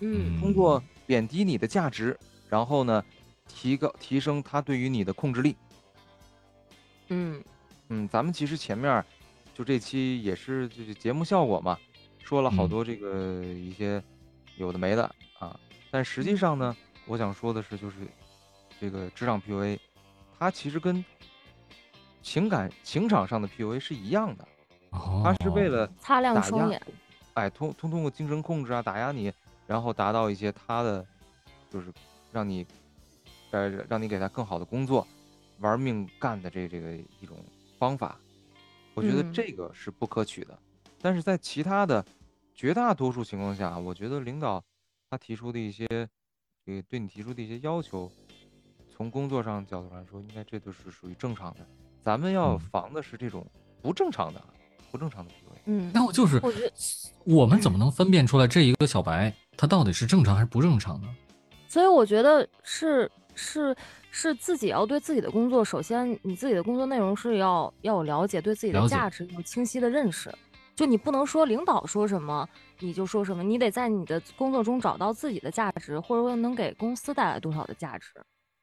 Speaker 3: 嗯。
Speaker 1: 通过贬低你的价值，然后呢，提高提升他对于你的控制力。
Speaker 3: 嗯。
Speaker 1: 嗯，咱们其实前面儿就这期也是就是节目效果嘛，说了好
Speaker 2: 嗯。
Speaker 1: 多这个一些有的没的啊，但实际
Speaker 3: 嗯。
Speaker 1: 上呢，我想说的是，就是这个职场 PUA，它其实跟情感情场上的 PUA 是一样的，
Speaker 2: 哦，
Speaker 1: 它是为了
Speaker 3: 擦亮
Speaker 1: 打压
Speaker 3: 双眼，
Speaker 1: 哎通通通过精神控制啊打压你，然后达到一些他的就是让你呃让你给他更好的工作，玩命干的这这个一种方法，我觉得
Speaker 3: 嗯
Speaker 1: 这个是不可取的。但是在其他的绝大多数情况下，我觉得领导他提出的一些这个对你提出的一些要求，从工作上角度来说，应该这都是属于正常的。咱们要
Speaker 2: 嗯
Speaker 1: 防的是这种不正常的、不正常的 PUA。
Speaker 3: 嗯，
Speaker 2: 那我就是
Speaker 3: 我觉得，
Speaker 2: 我们怎么能分辨出来这一个小白他到底是正常还是不正常呢？
Speaker 3: 所以我觉得是是是自己要对自己的工作，首先你自己的工作内容是要要有了解，对自己的价值有清晰的认识。就你不能说领导说什么你就说什么，你得在你的工作中找到自己的价值，或者说能给公司带来多少的价值。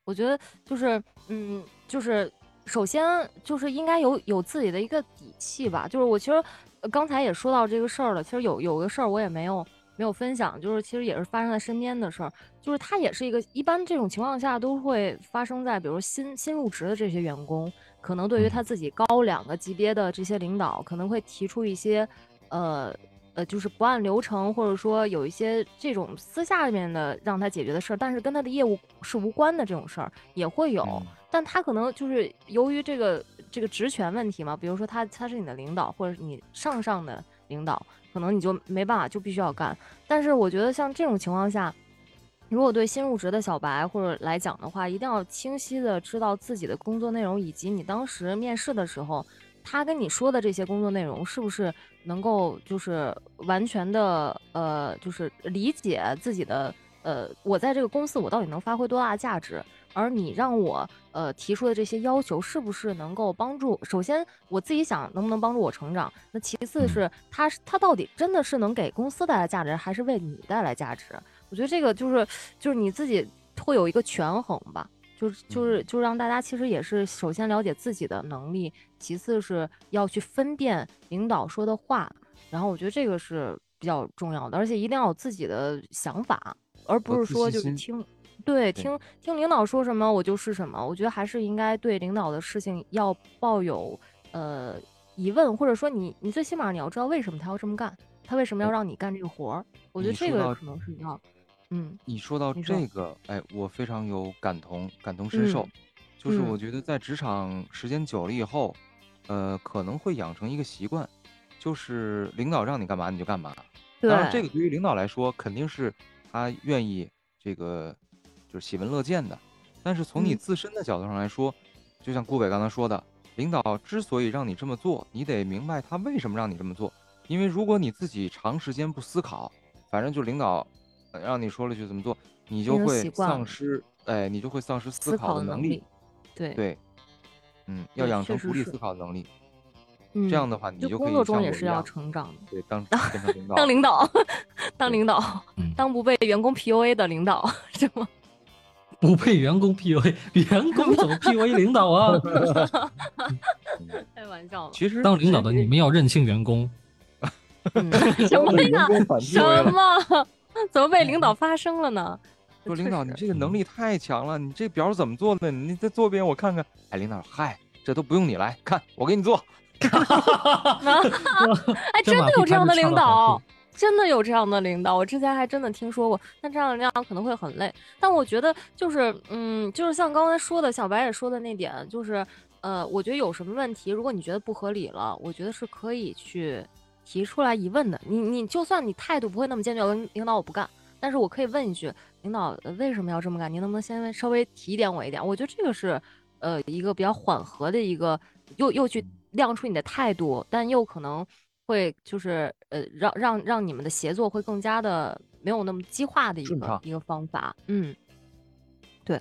Speaker 3: 我觉得就是嗯，就是首先就是应该有有自己的一个底气吧。就是我其实呃刚才也说到这个事儿了，其实有有个事儿我也没有没有分享，就是其实也是发生在身边的事儿。就是他也是一个一般这种情况下都会发生在比如新新入职的这些员工，可能对于他
Speaker 2: 嗯
Speaker 3: 自己高两个级别的这些领导，可能会提出一些呃呃，就是不按流程，或者说有一些这种私下里面的让他解决的事儿，但是跟他的业务是无关的这种事儿也会有。
Speaker 1: 嗯
Speaker 3: 但他可能就是由于这个这个职权问题嘛，比如说他他是你的领导，或者你上上的领导，可能你就没办法，就必须要干。但是我觉得像这种情况下，如果对新入职的小白或者来讲的话，一定要清晰的知道自己的工作内容，以及你当时面试的时候，他跟你说的这些工作内容是不是能够就是完全的呃，就是理解自己的呃，我在这个公司我到底能发挥多大的价值，而你让我呃提出的这些要求是不是能够帮助？首先我自己想能不能帮助我成长，那其次
Speaker 2: 嗯
Speaker 3: 是他是他到底真的是能给公司带来价值，还是为你带来价值？我觉得这个就是就是你自己会有一个权衡吧，就是就是就是让大家其实也是首先了解自己的能力，其次是要去分辨领导说的话，然后我觉得这个是比较重要的，而且一定要有自己的想法，而不是说就是听，对，听听领导说什么我就是什么。我觉得还是应该对领导的事情要抱有呃疑问，或者说你你最起码你要知道为什么他要这么干，他为什么要让你干这个活儿。我觉得这个可能是要。嗯，
Speaker 1: 你说到这个，哎，我非常有感同，感同身受。就是我觉得在职场时间久了以后，呃，可能会养成一个习惯，就是领导让你干嘛你就干嘛。当然，这个对于领导来说肯定是他愿意这个就是喜闻乐见的。但是从你自身的角度上来说，就像顾北刚才说的，领导之所以让你这么做，你得明白他为什么让你这么做。因为如果你自己长时间不思考，反正就领导。让你说了句怎么做，你就会丧失，哎，你就会丧失
Speaker 3: 思
Speaker 1: 考的能
Speaker 3: 力。对
Speaker 1: 对，嗯，要养成独立思考的能力。
Speaker 3: 嗯，
Speaker 1: 这样的话，你就
Speaker 3: 工作中也是要成长的。
Speaker 1: 对，当 当领导，
Speaker 3: 当领导，当领导，当不被员工 PUA 的领导 是吗？
Speaker 2: 不被员工 PUA，员工怎么 PUA 领导啊？
Speaker 3: 开玩笑了。
Speaker 1: 其实
Speaker 2: 当领导的你们要认清员工。
Speaker 3: 什么呀？什么？怎么被领导发声了呢？
Speaker 1: 说领导，你这个能力太强了，你这表怎么做的？你再做一遍我看看。哎，领导，嗨，这都不用你来看，我给你做。
Speaker 3: 哎，真的有这样的领导，真的有这样的领导。我之前还真的听说过，但这样的领导可能会很累。但我觉得就是，嗯，就是像刚才说的，小白也说的那点，就是，呃，我觉得有什么问题，如果你觉得不合理了，我觉得是可以去。提出来疑问的，你你就算你态度不会那么坚决，领导我不干，但是我可以问一句，领导为什么要这么干？您能不能先稍微提点我一点？我觉得这个是，呃，一个比较缓和的一个，又又去亮出你的态度，但又可能会就是呃让让让你们的协作会更加的没有那么激化的一个一个方法。嗯，对，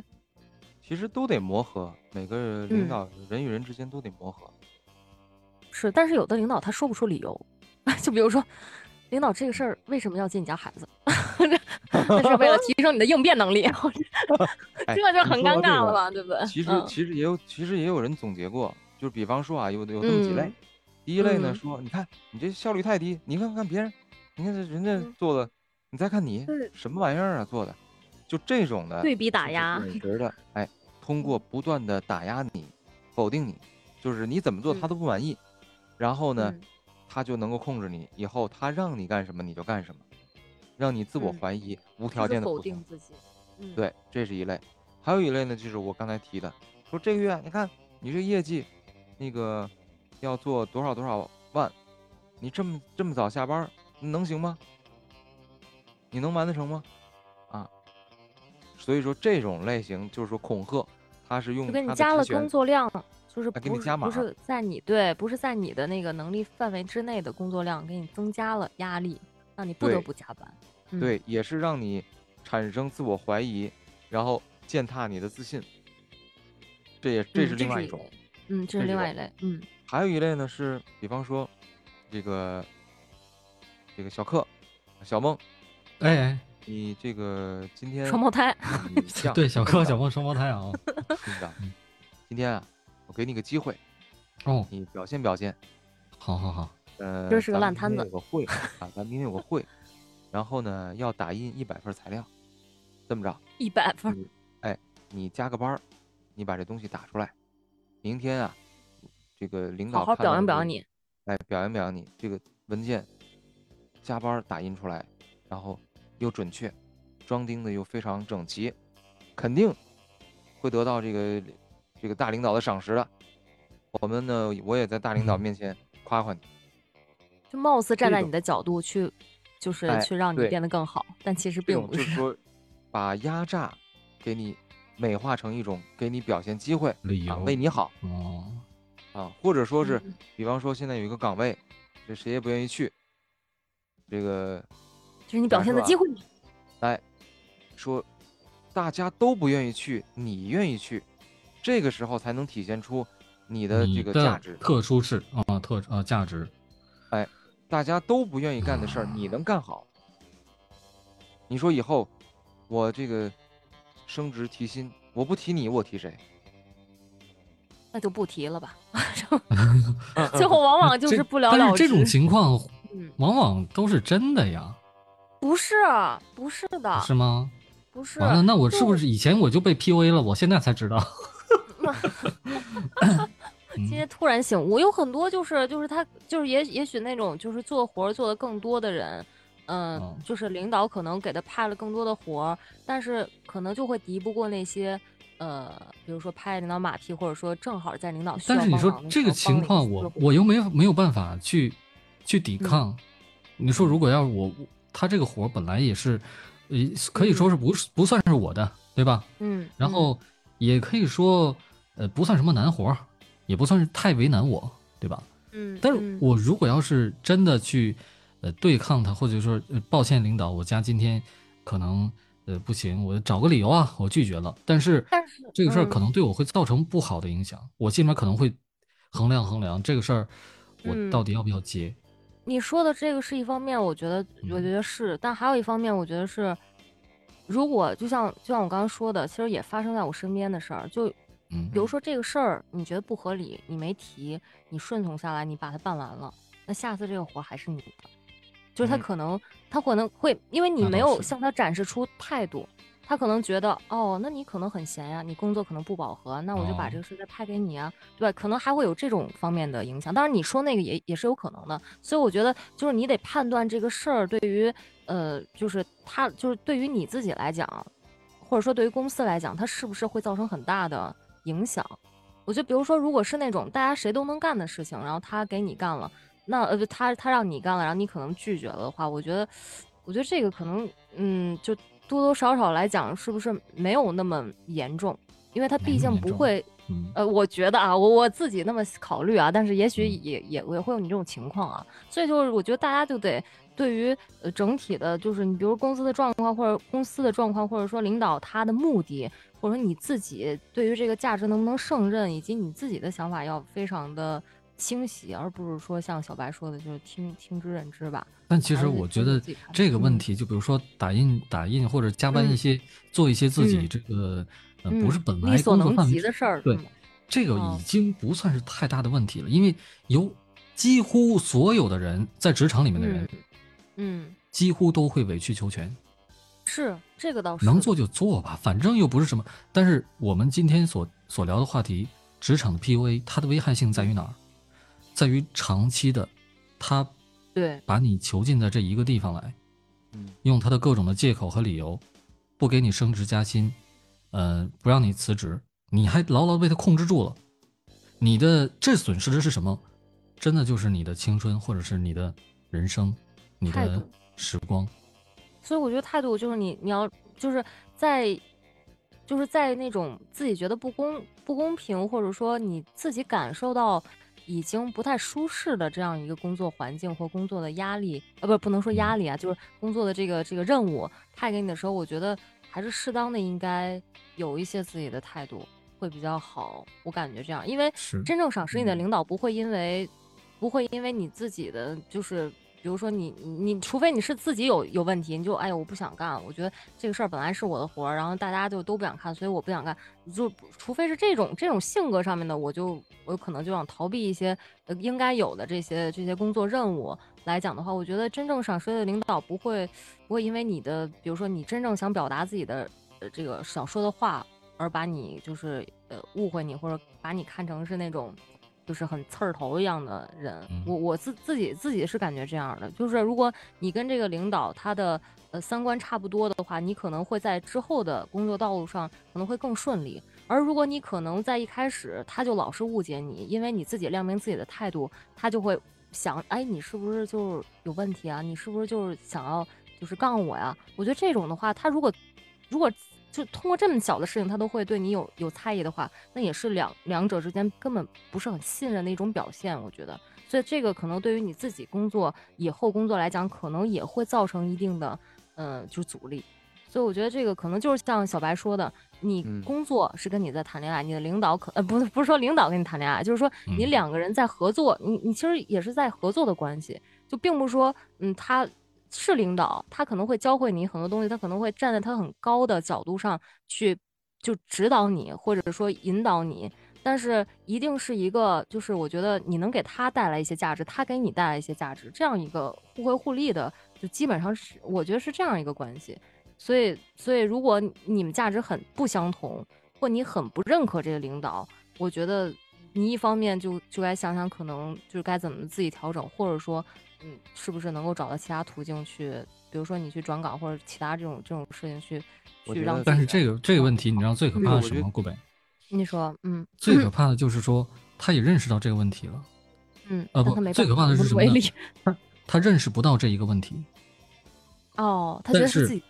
Speaker 1: 其实都得磨合，每个领导人与人之间都得磨合。
Speaker 3: 是，但是有的领导他说不出理由。就比如说，领导这个事儿为什么要接你家孩子？那是为了提升你的应变能力，这就很尴尬了吧，对不对？
Speaker 1: 其实其实也有，其实也有人总结过，就是比方说啊，有有这么几类。第一类呢，说你看你这效率太低，你看看别人，你看这人家做的，你再看你什么玩意儿啊做的，就这种的
Speaker 3: 对比打压，
Speaker 1: 觉的哎，通过不断的打压你，否定你，就是你怎么做他都不满意，然后呢？他就能够控制你，以后他让你干什么你就干什么，让你自我怀疑，无条件的
Speaker 3: 否定自己。
Speaker 1: 对，这是一类。还有一类呢，就是我刚才提的，说这个月你看你这业绩，那个要做多少多少万，你这么这么早下班，能行吗？你能完得成吗？啊，所以说这种类型就是说恐吓，他是用
Speaker 3: 就给你加了工作量。就是不
Speaker 1: 是
Speaker 3: 不是在你对不是在你的那个能力范围之内的工作量给你增加了压力，让你不得不加班。
Speaker 1: 对，也是让你产生自我怀疑，然后践踏你的自信。这也这是另外一种，
Speaker 3: 嗯，这是另外一类，嗯。
Speaker 1: 还有一类呢是，比方说这个这个小克小梦，
Speaker 2: 哎，
Speaker 1: 你这个今天
Speaker 3: 双胞胎，
Speaker 2: 对，小克小梦双胞胎啊，
Speaker 1: 是的，今天啊。我给你个机会，
Speaker 2: 哦，
Speaker 1: 你表现表现，
Speaker 2: 好好好，
Speaker 1: 呃，
Speaker 3: 这是个烂摊子。
Speaker 1: 有个会啊，咱明天有个会，然后呢要打印一百份材料，这么着，
Speaker 3: 一百份，
Speaker 1: 哎，你加个班儿，你把这东西打出来，明天啊，这个领导
Speaker 3: 好好表扬表扬你，
Speaker 1: 哎，表扬表扬你，这个文件加班打印出来，然后又准确，装订的又非常整齐，肯定会得到这个。这个大领导的赏识的，我们呢，我也在大领导面前夸夸你，
Speaker 3: 就貌似站在你的角度去，就是去让你变得更好，但其实并不
Speaker 1: 是。就是说，把压榨给你美化成一种给你表现机会，啊，为你好
Speaker 2: 哦，
Speaker 1: 啊，或者说是，比方说现在有一个岗位，这谁也不愿意去，这个
Speaker 3: 就是你表现的机会。
Speaker 1: 哎，说大家都不愿意去，你愿意去。这个时候才能体现出你的这个价值，
Speaker 2: 特殊是啊，特啊价值。
Speaker 1: 哎，大家都不愿意干的事儿，你能干好。你说以后我这个升职提薪，我不提你，我提谁？
Speaker 3: 那就不提了吧。最后往往就是不了了之。
Speaker 2: 但是这种情况，
Speaker 3: 嗯，
Speaker 2: 往往都是真的呀。
Speaker 3: 不是，不是的，
Speaker 2: 是吗？
Speaker 3: 不是。
Speaker 2: 完了，那我是不是以前我就被 PUA 了？我现在才知道。
Speaker 3: 今天突然醒悟，有很多就是就是他就是也也许那种就是做活做的更多的人，嗯，就是领导可能给他派了更多的活儿，但是可能就会敌不过那些呃，比如说拍领导马屁，或者说正好在领导需要
Speaker 2: 但是你说这个情况，我我又没有没有办法去去抵抗。你说如果要是我他这个活本来也是，呃，可以说是不不算是我的，对吧？
Speaker 3: 嗯，
Speaker 2: 然后也可以说呃不算什么难活。也不算是太为难我，对吧？
Speaker 3: 嗯，
Speaker 2: 但是我如果要是真的去，呃，对抗他，或者说，抱歉，领导，我家今天可能，呃，不行，我找个理由啊，我拒绝了。
Speaker 3: 但是，
Speaker 2: 这个事儿可能对我会造成不好的影响，我心里面可能会衡量衡量这个事儿，我到底要不要接。
Speaker 3: 你说的这个是一方面，我觉得，我觉得是，但还有一方面，我觉得是，如果就像就像我刚刚说的，其实也发生在我身边的事儿，就。
Speaker 2: 嗯，
Speaker 3: 比如说这个事儿你觉得不合理，你没提，你顺从下来，你把它办完了，那下次这个活还是你的，就是他可能他可能会因为你没有向他展示出态度，他可能觉得哦，那你可能很闲呀，你工作可能不饱和，那我就把这个事再派给你啊，对吧？可能还会有这种方面的影响。当然你说那个也也是有可能的，所以我觉得就是你得判断这个事儿对于呃，就是他就是对于你自己来讲，或者说对于公司来讲，它是不是会造成很大的。影响，我觉得，比如说，如果是那种大家谁都能干的事情，然后他给你干了，那呃，他他让你干了，然后你可能拒绝了的话，我觉得，我觉得这个可能，嗯，就多多少少来讲，是不是没有那么严重？因为他毕竟不会，呃，我觉得啊，我我自己那么考虑啊，但是也许也也也会有你这种情况啊，所以就是我觉得大家就得对于呃整体的，就是你比如公司的状况或者公司的状况，或者说领导他的目的。或者说你自己对于这个价值能不能胜任，以及你自己的想法要非常的清洗，而不是说像小白说的，就是听听之任之吧。
Speaker 2: 但其实我觉得这个问题，就比如说打印打印或者加班一些做一些自己这个呃不是本来工作范围
Speaker 3: 的事儿，
Speaker 2: 对这个已经不算是太大的问题了，因为有几乎所有的人在职场里面的人，
Speaker 3: 嗯，
Speaker 2: 几乎都会委曲求全。
Speaker 3: 是这个倒是
Speaker 2: 能做就做吧，反正又不是什么。但是我们今天所所聊的话题，职场的 PUA，它的危害性在于哪儿？在于长期的，他
Speaker 3: 对
Speaker 2: 把你囚禁在这一个地方来，
Speaker 1: 嗯，
Speaker 2: 用他的各种的借口和理由，不给你升职加薪，呃，不让你辞职，你还牢牢被他控制住了。你的这损失的是什么？真的就是你的青春，或者是你的人生，你的时光。
Speaker 3: 所以我觉得态度就是你，你要就是在，就是在那种自己觉得不公不公平，或者说你自己感受到已经不太舒适的这样一个工作环境或工作的压力，呃，不，不能说压力啊，就是工作的这个这个任务派给你的时候，我觉得还是适当的应该有一些自己的态度会比较好。我感觉这样，因为真正赏识你的领导不会因为不会因为你自己的就是。比如说你你除非你是自己有有问题，你就哎呀我不想干，我觉得这个事儿本来是我的活儿，然后大家就都不想看，所以我不想干。就除非是这种这种性格上面的，我就我可能就想逃避一些呃应该有的这些这些工作任务来讲的话，我觉得真正赏识的领导不会不会因为你的，比如说你真正想表达自己的呃这个想说的话，而把你就是呃误会你或者把你看成是那种。就是很刺儿头一样的人，我我自自己自己是感觉这样的，就是如果你跟这个领导他的呃三观差不多的话，你可能会在之后的工作道路上可能会更顺利。而如果你可能在一开始他就老是误解你，因为你自己亮明自己的态度，他就会想，哎，你是不是就是有问题啊？你是不是就是想要就是杠我呀？我觉得这种的话，他如果如果。就通过这么小的事情，他都会对你有有猜疑的话，那也是两两者之间根本不是很信任的一种表现，我觉得。所以这个可能对于你自己工作以后工作来讲，可能也会造成一定的，呃，就是阻力。所以我觉得这个可能就是像小白说的，你工作是跟你在谈恋爱，你的领导可呃不是不是说领导跟你谈恋爱，就是说你两个人在合作，你你其实也是在合作的关系，就并不是说嗯他。是领导，他可能会教会你很多东西，他可能会站在他很高的角度上去就指导你，或者说引导你，但是一定是一个，就是我觉得你能给他带来一些价值，他给你带来一些价值，这样一个互惠互利的，就基本上是我觉得是这样一个关系。所以，所以如果你们价值很不相同，或你很不认可这个领导，我觉得你一方面就就该想想，可能就是该怎么自己调整，或者说，嗯，是不是能够找到其他途径去，比如说你去转岗或者其他这种这种事情去去让。
Speaker 2: 但是这个这个问题，你知道最可怕的是什么？顾北，
Speaker 3: 你说，嗯，
Speaker 2: 最可 怕的就是说，他也认识到这个问题了，
Speaker 3: 嗯，
Speaker 2: 呃不，最可怕的是什么？他他认识不到这一个问题，
Speaker 3: 哦，他觉得是自己，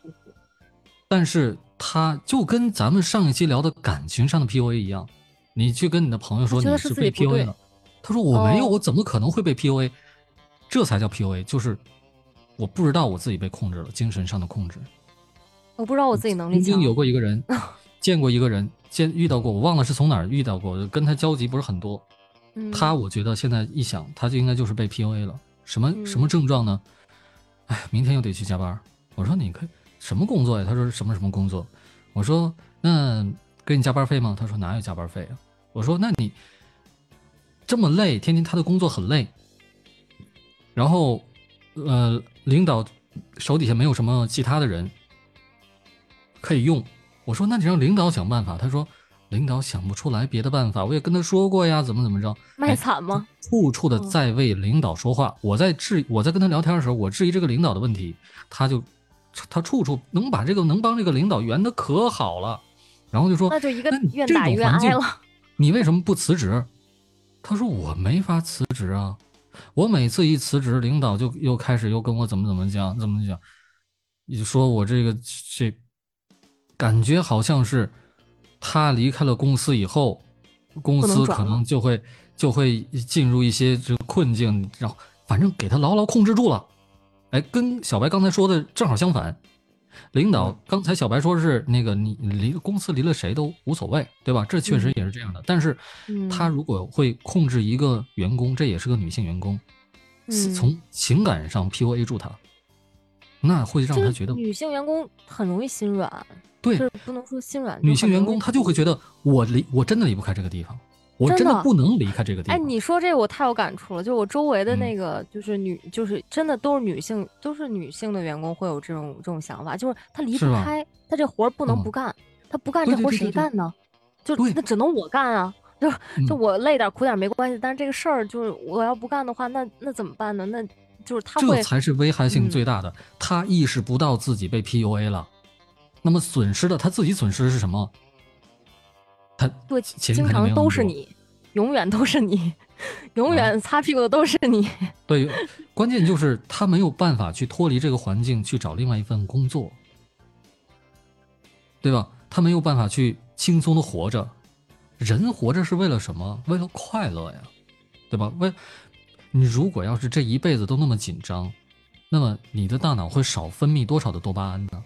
Speaker 2: 但是他就跟咱们上一期聊的感情上的 PUA 一样，你去跟你的朋友说你
Speaker 3: 是
Speaker 2: 被 PUA 了，他说我没有，我怎么可能会被 PUA？这才叫 PUA，就是我不知道我自己被控制了，精神上的控制。
Speaker 3: 我不知道我自己能力强。
Speaker 2: 曾经有过一个人，见过一个人，见遇到过，我忘了是从哪儿遇到过，跟他交集不是很多。他我觉得现在一想，他就应该就是被 PUA 了。什么什么症状呢？哎，明天又得去加班。我说你可以什么工作呀？他说什么什么工作。我说那给你加班费吗？他说哪有加班费啊？我说那你这么累，天天他的工作很累。然后呃，领导手底下没有什么其他的人。可以用，我说那你让领导想办法。他说领导想不出来别的办法。我也跟他说过呀，怎么怎么着？
Speaker 3: 卖惨吗？
Speaker 2: 处处的在为领导说话。我在质，我在跟他聊天的时候，我质疑这个领导的问题，他就他处处能把这个能帮这个领导圆的可好了。然后就说
Speaker 3: 那就一个愿打愿挨了。
Speaker 2: 你为什么不辞职？他说我没法辞职啊，我每次一辞职，领导就又开始又跟我怎么怎么讲，怎么讲，你说我这个这。感觉好像是他离开了公司以后，公司可能就会就会进入一些这个困境，然后反正给他牢牢控制住了。哎，跟小白刚才说的正好相反。领导刚才小白说是那个你离公司离了谁都无所谓，对吧？这确实也是这样的。但是他如果会控制一个员工，这也是个女性员工，从情感上 PUA 住他，那会让他觉得
Speaker 3: 女性员工很容易心软。
Speaker 2: 对，
Speaker 3: 不能说心软。
Speaker 2: 女性员工她就会觉得我离我真的离不开这个地方，我真的不能离开这个地方。
Speaker 3: 哎，你说这个我太有感触了，就是我周围的那个就是女，就是真的都是女性，都是女性的员工会有这种这种想法，就是她离不开，她这活不能不干，她不干这活谁干呢？就那只能我干啊，就就我累点苦点没关系，但是这个事儿就是我要不干的话，那那怎么办呢？那就是他
Speaker 2: 这才是危害性最大的，他意识不到自己被 PUA 了。那么损失的他自己损失的是什么？他
Speaker 3: 对，经常都是你，永远都是你，永远擦屁股的都是你。
Speaker 2: 对，关键就是他没有办法去脱离这个环境去找另外一份工作，对吧？他没有办法去轻松的活着。人活着是为了什么？为了快乐呀，对吧？为你如果要是这一辈子都那么紧张，那么你的大脑会少分泌多少的多巴胺呢？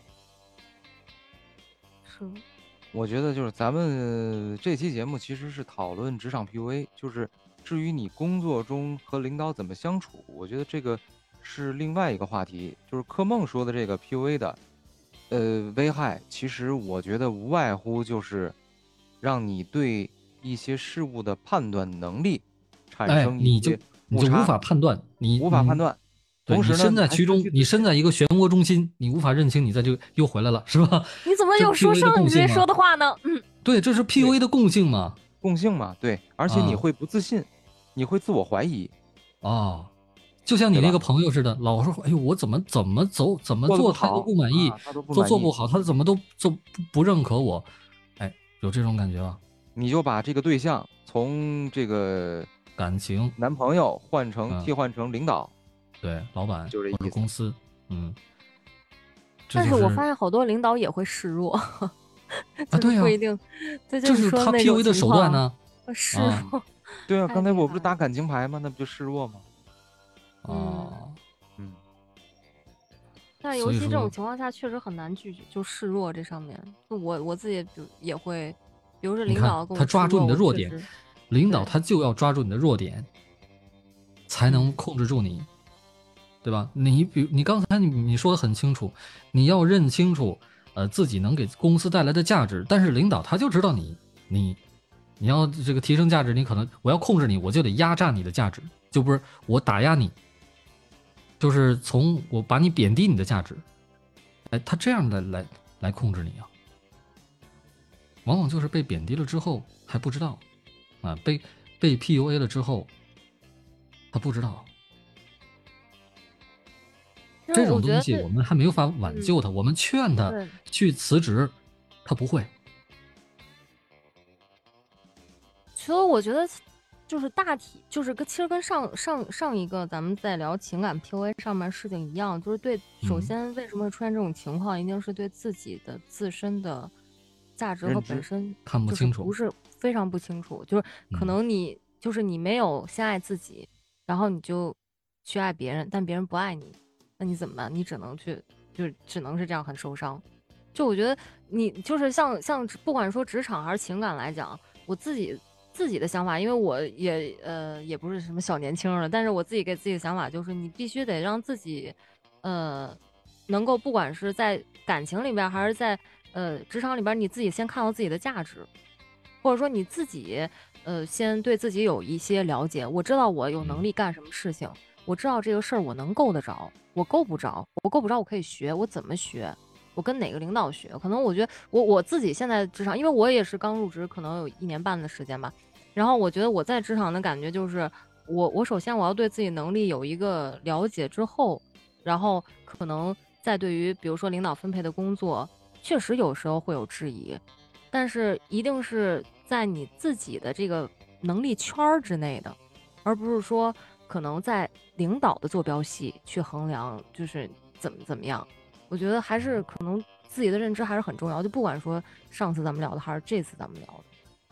Speaker 1: 我觉得就是咱们这期节目其实是讨论职场 PUA，就是至于你工作中和领导怎么相处，我觉得这个是另外一个话题。就是柯梦说的这个 PUA 的，呃，危害，其实我觉得无外乎就是让你对一些事物的判断能力产生
Speaker 2: 一些你就无法判断，你
Speaker 1: 无法判断。
Speaker 2: 对你身在其中，你身在一个漩涡中心，你无法认清，你在就又回来了，是吧？
Speaker 3: 你怎么有说上你这说的话呢？嗯，
Speaker 2: 对，这是 P U A 的共性嘛？
Speaker 1: 共性嘛？对，而且你会不自信，你会自我怀疑，
Speaker 2: 啊，就像你那个朋友似的，老说，哎呦，我怎么怎么走，怎么做他都不满意，做做不好，他怎么都做不不认可我，哎，有这种感觉吧？
Speaker 1: 你就把这个对象从这个
Speaker 2: 感情
Speaker 1: 男朋友换成替换成领导。
Speaker 2: 对，老板
Speaker 1: 就这
Speaker 2: 意思。公司，嗯。
Speaker 3: 但是我发现好多领导也会示弱，啊，
Speaker 2: 对呀，
Speaker 3: 不一定。
Speaker 2: 这
Speaker 3: 就是
Speaker 2: 他 PUA 的手段呢。
Speaker 3: 示弱。
Speaker 1: 对啊，刚才我不是打感情牌吗？那不就示弱吗？
Speaker 2: 哦，
Speaker 1: 嗯。
Speaker 3: 但尤其这种情况下，确实很难拒绝，就示弱这上面，我我自己就也会，比如说领导
Speaker 2: 他抓住你的弱点，领导他就要抓住你的弱点。才能控制住你，对吧？你比你刚才你你说的很清楚，你要认清楚呃自己能给公司带来的价值，但是领导他就知道你你你要这个提升价值，你可能我要控制你，我就得压榨你的价值，就不是我打压你，就是从我把你贬低你的价值，哎，他这样的来来控制你啊，往往就是被贬低了之后还不知道，啊，被被 PUA 了之后，他不知道。这种东西我们还没有法挽救他，我们劝他去辞职，他不会。
Speaker 3: 所以我觉得，就是大体就是跟其实跟上上上一个咱们在聊情感 PUA 上面事情一样，就是对，首先为什么会出现这种情况，一定是对自己的自身的价值和本身
Speaker 2: 看不清楚，
Speaker 3: 不是非常不清楚，就是可能你就是你没有先爱自己，然后你就去爱别人，但别人不爱你。那你怎么办？你只能去，就只能是这样，很受伤。就我觉得你就是像像不管说职场还是情感来讲，我自己自己的想法，因为我也呃也不是什么小年轻了，但是我自己给自己的想法就是，你必须得让自己呃能够不管是在感情里边还是在呃职场里边，你自己先看到自己的价值，或者说你自己呃先对自己有一些了解，我知道我有能力干什么事情。我知道这个事儿我能够得着，我够不着，我够不着，我可以学，我怎么学？我跟哪个领导学？可能我觉得我我自己现在职场，因为我也是刚入职，可能有一年半的时间吧。然后我觉得我在职场的感觉就是，我我首先我要对自己能力有一个了解之后，然后可能再对于比如说领导分配的工作，确实有时候会有质疑，但是一定是在你自己的这个能力圈儿之内的，而不是说。可能在领导的坐标系去衡量，就是怎么怎么样，我觉得还是可能自己的认知还是很重要。就不管说上次咱们聊的还是这次咱们聊的，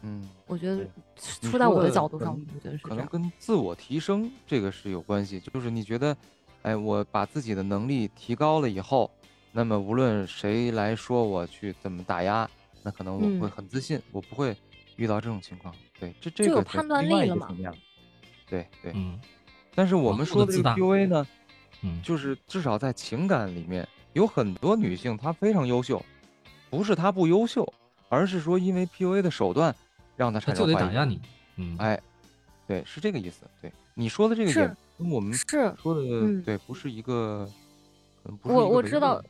Speaker 1: 嗯，
Speaker 3: 我觉得出在我的角度上，我觉得是
Speaker 1: 可能跟自我提升这个是有关系。就是你觉得，哎，我把自己的能力提高了以后，那么无论谁来说我去怎么打压，那可能我会很自信，我不会遇到这种情况。对，这这个
Speaker 3: 有判断力了嘛？
Speaker 1: 对对，
Speaker 2: 嗯。
Speaker 1: 但是我们说的这个 PUA 呢，
Speaker 2: 嗯，
Speaker 1: 就是至少在情感里面，有很多女性她非常优秀，不是她不优秀，而是说因为 PUA 的手段让她产生
Speaker 2: 就得打压你，嗯，
Speaker 1: 哎，对，是这个意思。对你说的这个也跟我们
Speaker 3: 是
Speaker 1: 说的对，不是一个，
Speaker 3: 我我知道，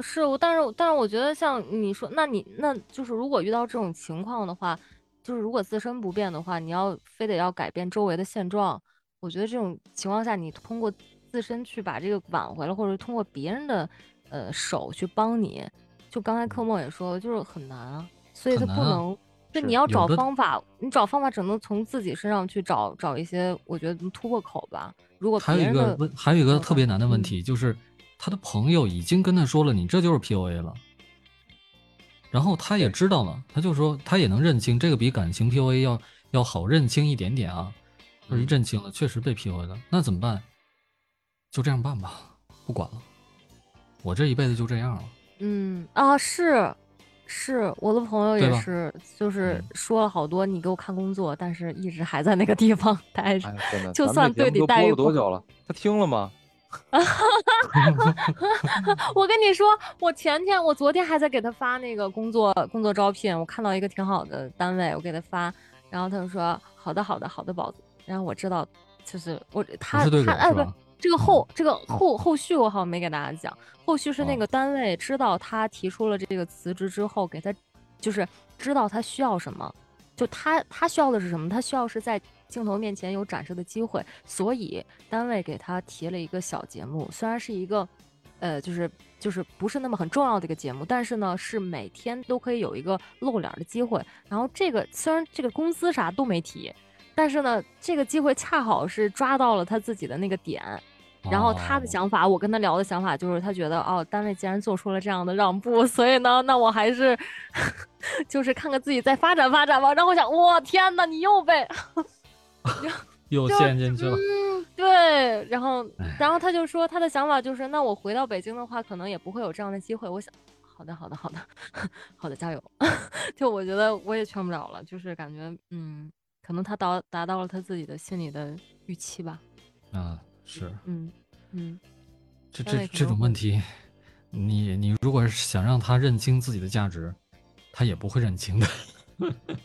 Speaker 3: 是我，但是但是我觉得像你说，那你那就是如果遇到这种情况的话，就是如果自身不变的话，你要非得要改变周围的现状。我觉得这种情况下，你通过自身去把这个挽回了，或者通过别人的呃手去帮你，就刚才柯梦也说了，就是很难啊，所以他不能，就你要找方法，你找方法只能从自己身上去找找一些，我觉得突破口吧。如果
Speaker 2: 还有一个问，还有一个特别难的问题，就是他的朋友已经跟他说了，你这就是 PUA 了，然后他也知道了，他就说他也能认清这个比感情 PUA 要要好认清一点点啊。一震惊了，确实被 PUA 了，那怎么办？就这样办吧，不管了。我这一辈子就这样了。
Speaker 3: 嗯啊，是，是我的朋友也是，就是说了好多，你给我看工作，但是一直还在那个地方 待着。就算对你待遇
Speaker 1: 多久了？他听了吗？
Speaker 3: 我跟你说，我前天，我昨天还在给他发那个工作工作招聘，我看到一个挺好的单位，我给他发，然后他就说：“好的，好的，好的，宝子。”然后我知道，就是我他他哎不，这个后这个后后续我好像没给大家讲，后续是那个单位知道他提出了这个辞职之后，给他就是知道他需要什么，就他他需要的是什么？他需要是在镜头面前有展示的机会，所以单位给他提了一个小节目，虽然是一个呃就是就是不是那么很重要的一个节目，但是呢是每天都可以有一个露脸的机会。然后这个虽然这个工资啥都没提。但是呢，这个机会恰好是抓到了他自己的那个点，然后他的想法，我跟他聊的想法就是，他觉得哦，单位既然做出了这样的让步，所以呢，那我还是 就是看看自己再发展发展吧。然后我想，我天哪，你又被
Speaker 2: 又陷进去了。
Speaker 3: 嗯，对。然后，然后他就说，他的想法就是，那我回到北京的话，可能也不会有这样的机会。我想，好的，好的，好的，好的，加油。就我觉得我也劝不了了，就是感觉，嗯。可能他达达到了他自己的心里的预期吧，
Speaker 2: 啊，是，
Speaker 3: 嗯嗯，
Speaker 2: 这这这种问题，你你如果是想让他认清自己的价值，他也不会认清的。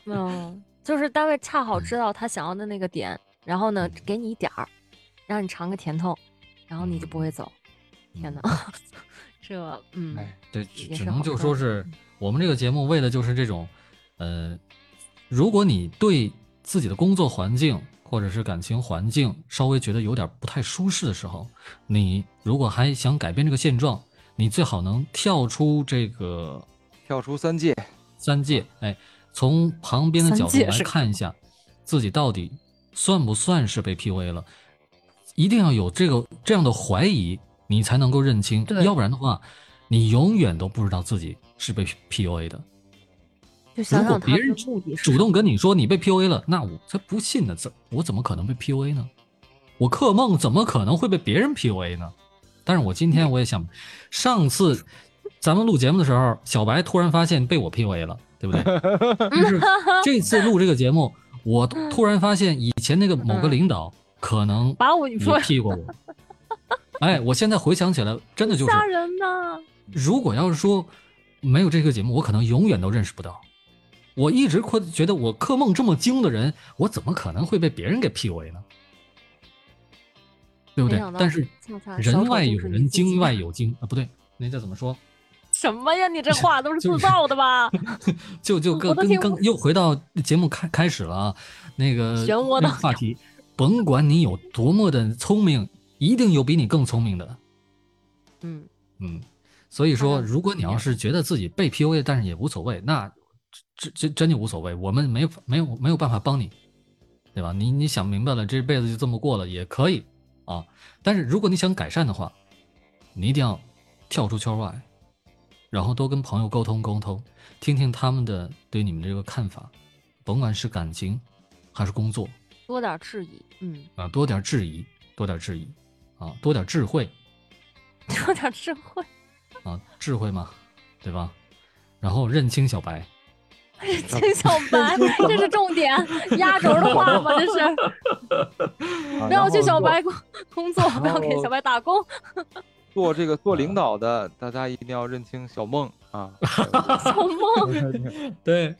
Speaker 3: 嗯，就是单位恰好知道他想要的那个点，然后呢
Speaker 2: 嗯。
Speaker 3: 给你一点儿，让你尝个甜头，然后你就不会走。天哪，这嗯，
Speaker 1: 哎，
Speaker 2: 对，只只能就说是我们这个节目为的就是这种，呃，如果你对自己的工作环境或者是感情环境稍微觉得有点不太舒适的时候，你如果还想改变这个现状，你最好能跳出这个
Speaker 1: 跳出三界，
Speaker 2: 三界，哎，从旁边的角度来看一下，自己到底算不算是被 PUA 了，一定要有这个这样的怀疑，你才能够认清，要不然的话，你永远都不知道自己是被 PUA 的。
Speaker 3: 就想
Speaker 2: 如果别人主动跟你说你被 PUA 了，那我才不信呢，怎我怎么可能被 PUA 呢？我克梦怎么可能会被别人 PUA 呢？但是我今天我也想，上次咱们录节目的时候，小白突然发现被我 PUA 了，对不对？但是这次录这个节目，我突然发现以前那个某个领导可能
Speaker 3: 把我你
Speaker 2: 也
Speaker 3: 说
Speaker 2: P 过我。哎，我现在回想起来，真的就是，
Speaker 3: 吓人呐！
Speaker 2: 如果要是说没有这个节目，我可能永远都认识不到。我一直会觉得我克梦这么精的人，我怎么可能会被别人给 PUA 呢？对不对但是人外有人，精外有精啊，不对，那叫怎么说？
Speaker 3: 什么呀？你这话都是自造的吧？
Speaker 2: 就就跟跟
Speaker 3: 我都听不
Speaker 2: 跟又回到节目开开始了啊，那个
Speaker 3: 漩涡
Speaker 2: 那个话题，甭管你有多么的聪明，一定有比你更聪明的。
Speaker 3: 嗯，
Speaker 2: 嗯，所以说，如果你要是觉得自己被 PUA，但是也无所谓，那真真真就无所谓，我们没有没有没有办法帮你，对吧？你你想明白了，这辈子就这么过了也可以啊。但是如果你想改善的话，你一定要跳出圈外，然后多跟朋友沟通沟通，听听他们的对你们这个看法，甭管是感情还是工作
Speaker 3: 多点质疑，嗯，
Speaker 2: 啊，多点质疑，多点质疑啊，多点智慧。
Speaker 3: 多点智慧。
Speaker 2: 啊，智慧嘛，对吧？然后认清小白，
Speaker 3: 金小白，这是重点，压轴的话吗？这是
Speaker 1: 啊
Speaker 3: 不要去小。白工工作，不要给小白打工。
Speaker 1: 做做这个做领导的，大家一定要认清小梦啊。
Speaker 3: 小梦，
Speaker 2: 对，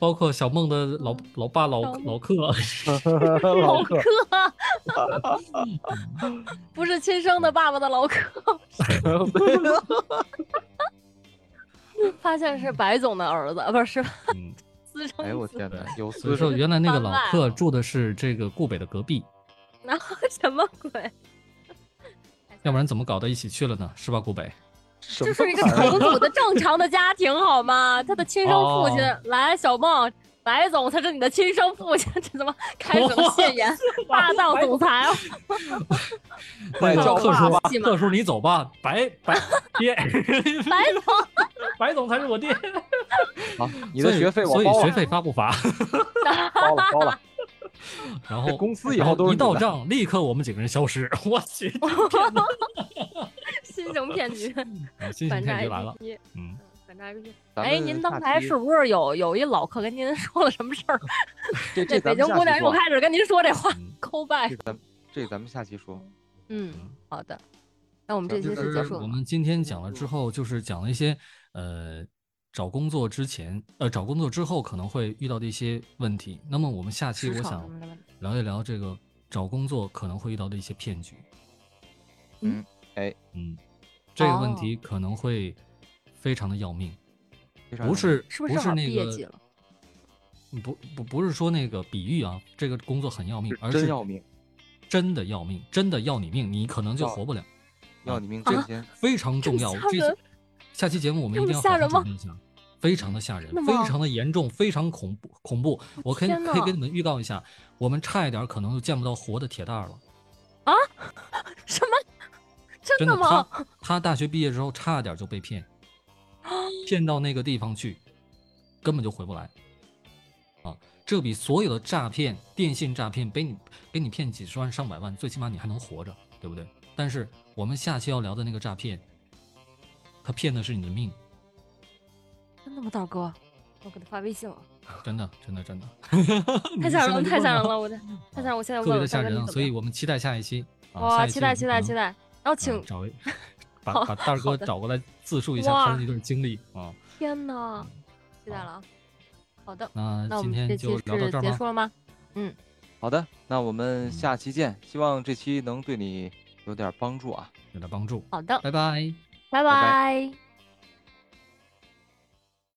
Speaker 2: 包括小梦的老老爸老老克，
Speaker 3: 老克，不是亲生的爸爸的老克，发现是白总的儿子，不是是
Speaker 2: 嗯，
Speaker 3: 私生。
Speaker 1: 哎呦我天哪，有
Speaker 2: 所以说原来那个老
Speaker 3: 番外哦
Speaker 2: 克住的是这个顾北的隔壁，
Speaker 3: 然后什么鬼？
Speaker 2: 要不然怎么搞到一起去了呢？是吧，顾北？
Speaker 3: 这是一个重组的正常的家庭，好吗？他的亲生父亲、
Speaker 2: 哦
Speaker 3: 来，小梦，白总才是你的亲生父亲，这怎么开什么现言？霸道总裁哦，
Speaker 1: 快叫
Speaker 2: 特叔吧，特叔你走吧，白白爹，
Speaker 3: 白总，
Speaker 2: 白总才是我爹。
Speaker 1: 好，你的
Speaker 2: 所以
Speaker 1: 学费我
Speaker 2: 所以，学费发不发？
Speaker 1: 包了，包了。
Speaker 2: 然后
Speaker 1: 公司以
Speaker 2: 然
Speaker 1: 后
Speaker 2: 一到账，立刻我们几个人消失。我去，
Speaker 3: 新型骗局，
Speaker 2: 啊新型骗局来了。嗯，
Speaker 3: 哎，您刚才是不是有有一老客跟您说了什么事儿？
Speaker 1: 这
Speaker 3: 这北京姑娘又开始跟您说这话
Speaker 2: 嗯
Speaker 3: 抠拜
Speaker 1: 这。咱们这咱们下期说。
Speaker 3: 嗯，好的。那我们这期
Speaker 2: 就是
Speaker 3: 结束了。
Speaker 2: 我们今天讲了之后，就是讲了一些呃找工作之前呃找工作之后可能会遇到的一些问题。那么我们下期我想聊一聊这个找工作可能会遇到的一些骗局。
Speaker 1: 嗯，哎，
Speaker 2: 嗯，这个问
Speaker 3: 哦
Speaker 2: 题可能会非常的要命，不是
Speaker 3: 是不是
Speaker 2: 那个？不不不是说那个比喻啊，这个工作很要命，而是
Speaker 1: 真要命，
Speaker 2: 真的要命，真的要你命，你可能就活不了。
Speaker 1: 要你命
Speaker 2: 这个。非常重要。这
Speaker 3: 这么吓人
Speaker 2: 下期节目我们一定要好好准备一下，非常的吓人，非常的严重，非常恐怖恐怖。我可以可以给你们预告一下，我们差一点可能就见不到活的铁蛋了。啊。
Speaker 3: 什么？真
Speaker 2: 真的，
Speaker 3: 吗？
Speaker 2: 他他大学毕业之后差点就被骗，骗到那个地方去，根本就回不来。啊，这比所有的诈骗、电信诈骗，被你给你骗几十万、上百万，最起码你还能活着，对不对？但是我们下期要聊的那个诈骗，他骗的是你的命，
Speaker 3: 真的吗，大哥？我给他发微信了，
Speaker 2: 真的，真的，真的，
Speaker 3: 太吓人了，太吓人了！我的太吓人，我现在
Speaker 2: 特别，的吓人所以我们期待下一期。啊、
Speaker 3: 哇，
Speaker 2: 期
Speaker 3: 期待期待期待！然后请
Speaker 2: 嗯找一 把把大哥找过来自述一下他的一段经历啊！
Speaker 3: 天哪，期待了。好的，
Speaker 2: 那今天就聊到这儿
Speaker 3: 结束了吗？嗯，
Speaker 1: 好的，那我们下期见。希望这期能对你有点帮助啊，
Speaker 2: 有点帮助。
Speaker 3: 好的，
Speaker 2: 拜拜，
Speaker 3: 拜拜。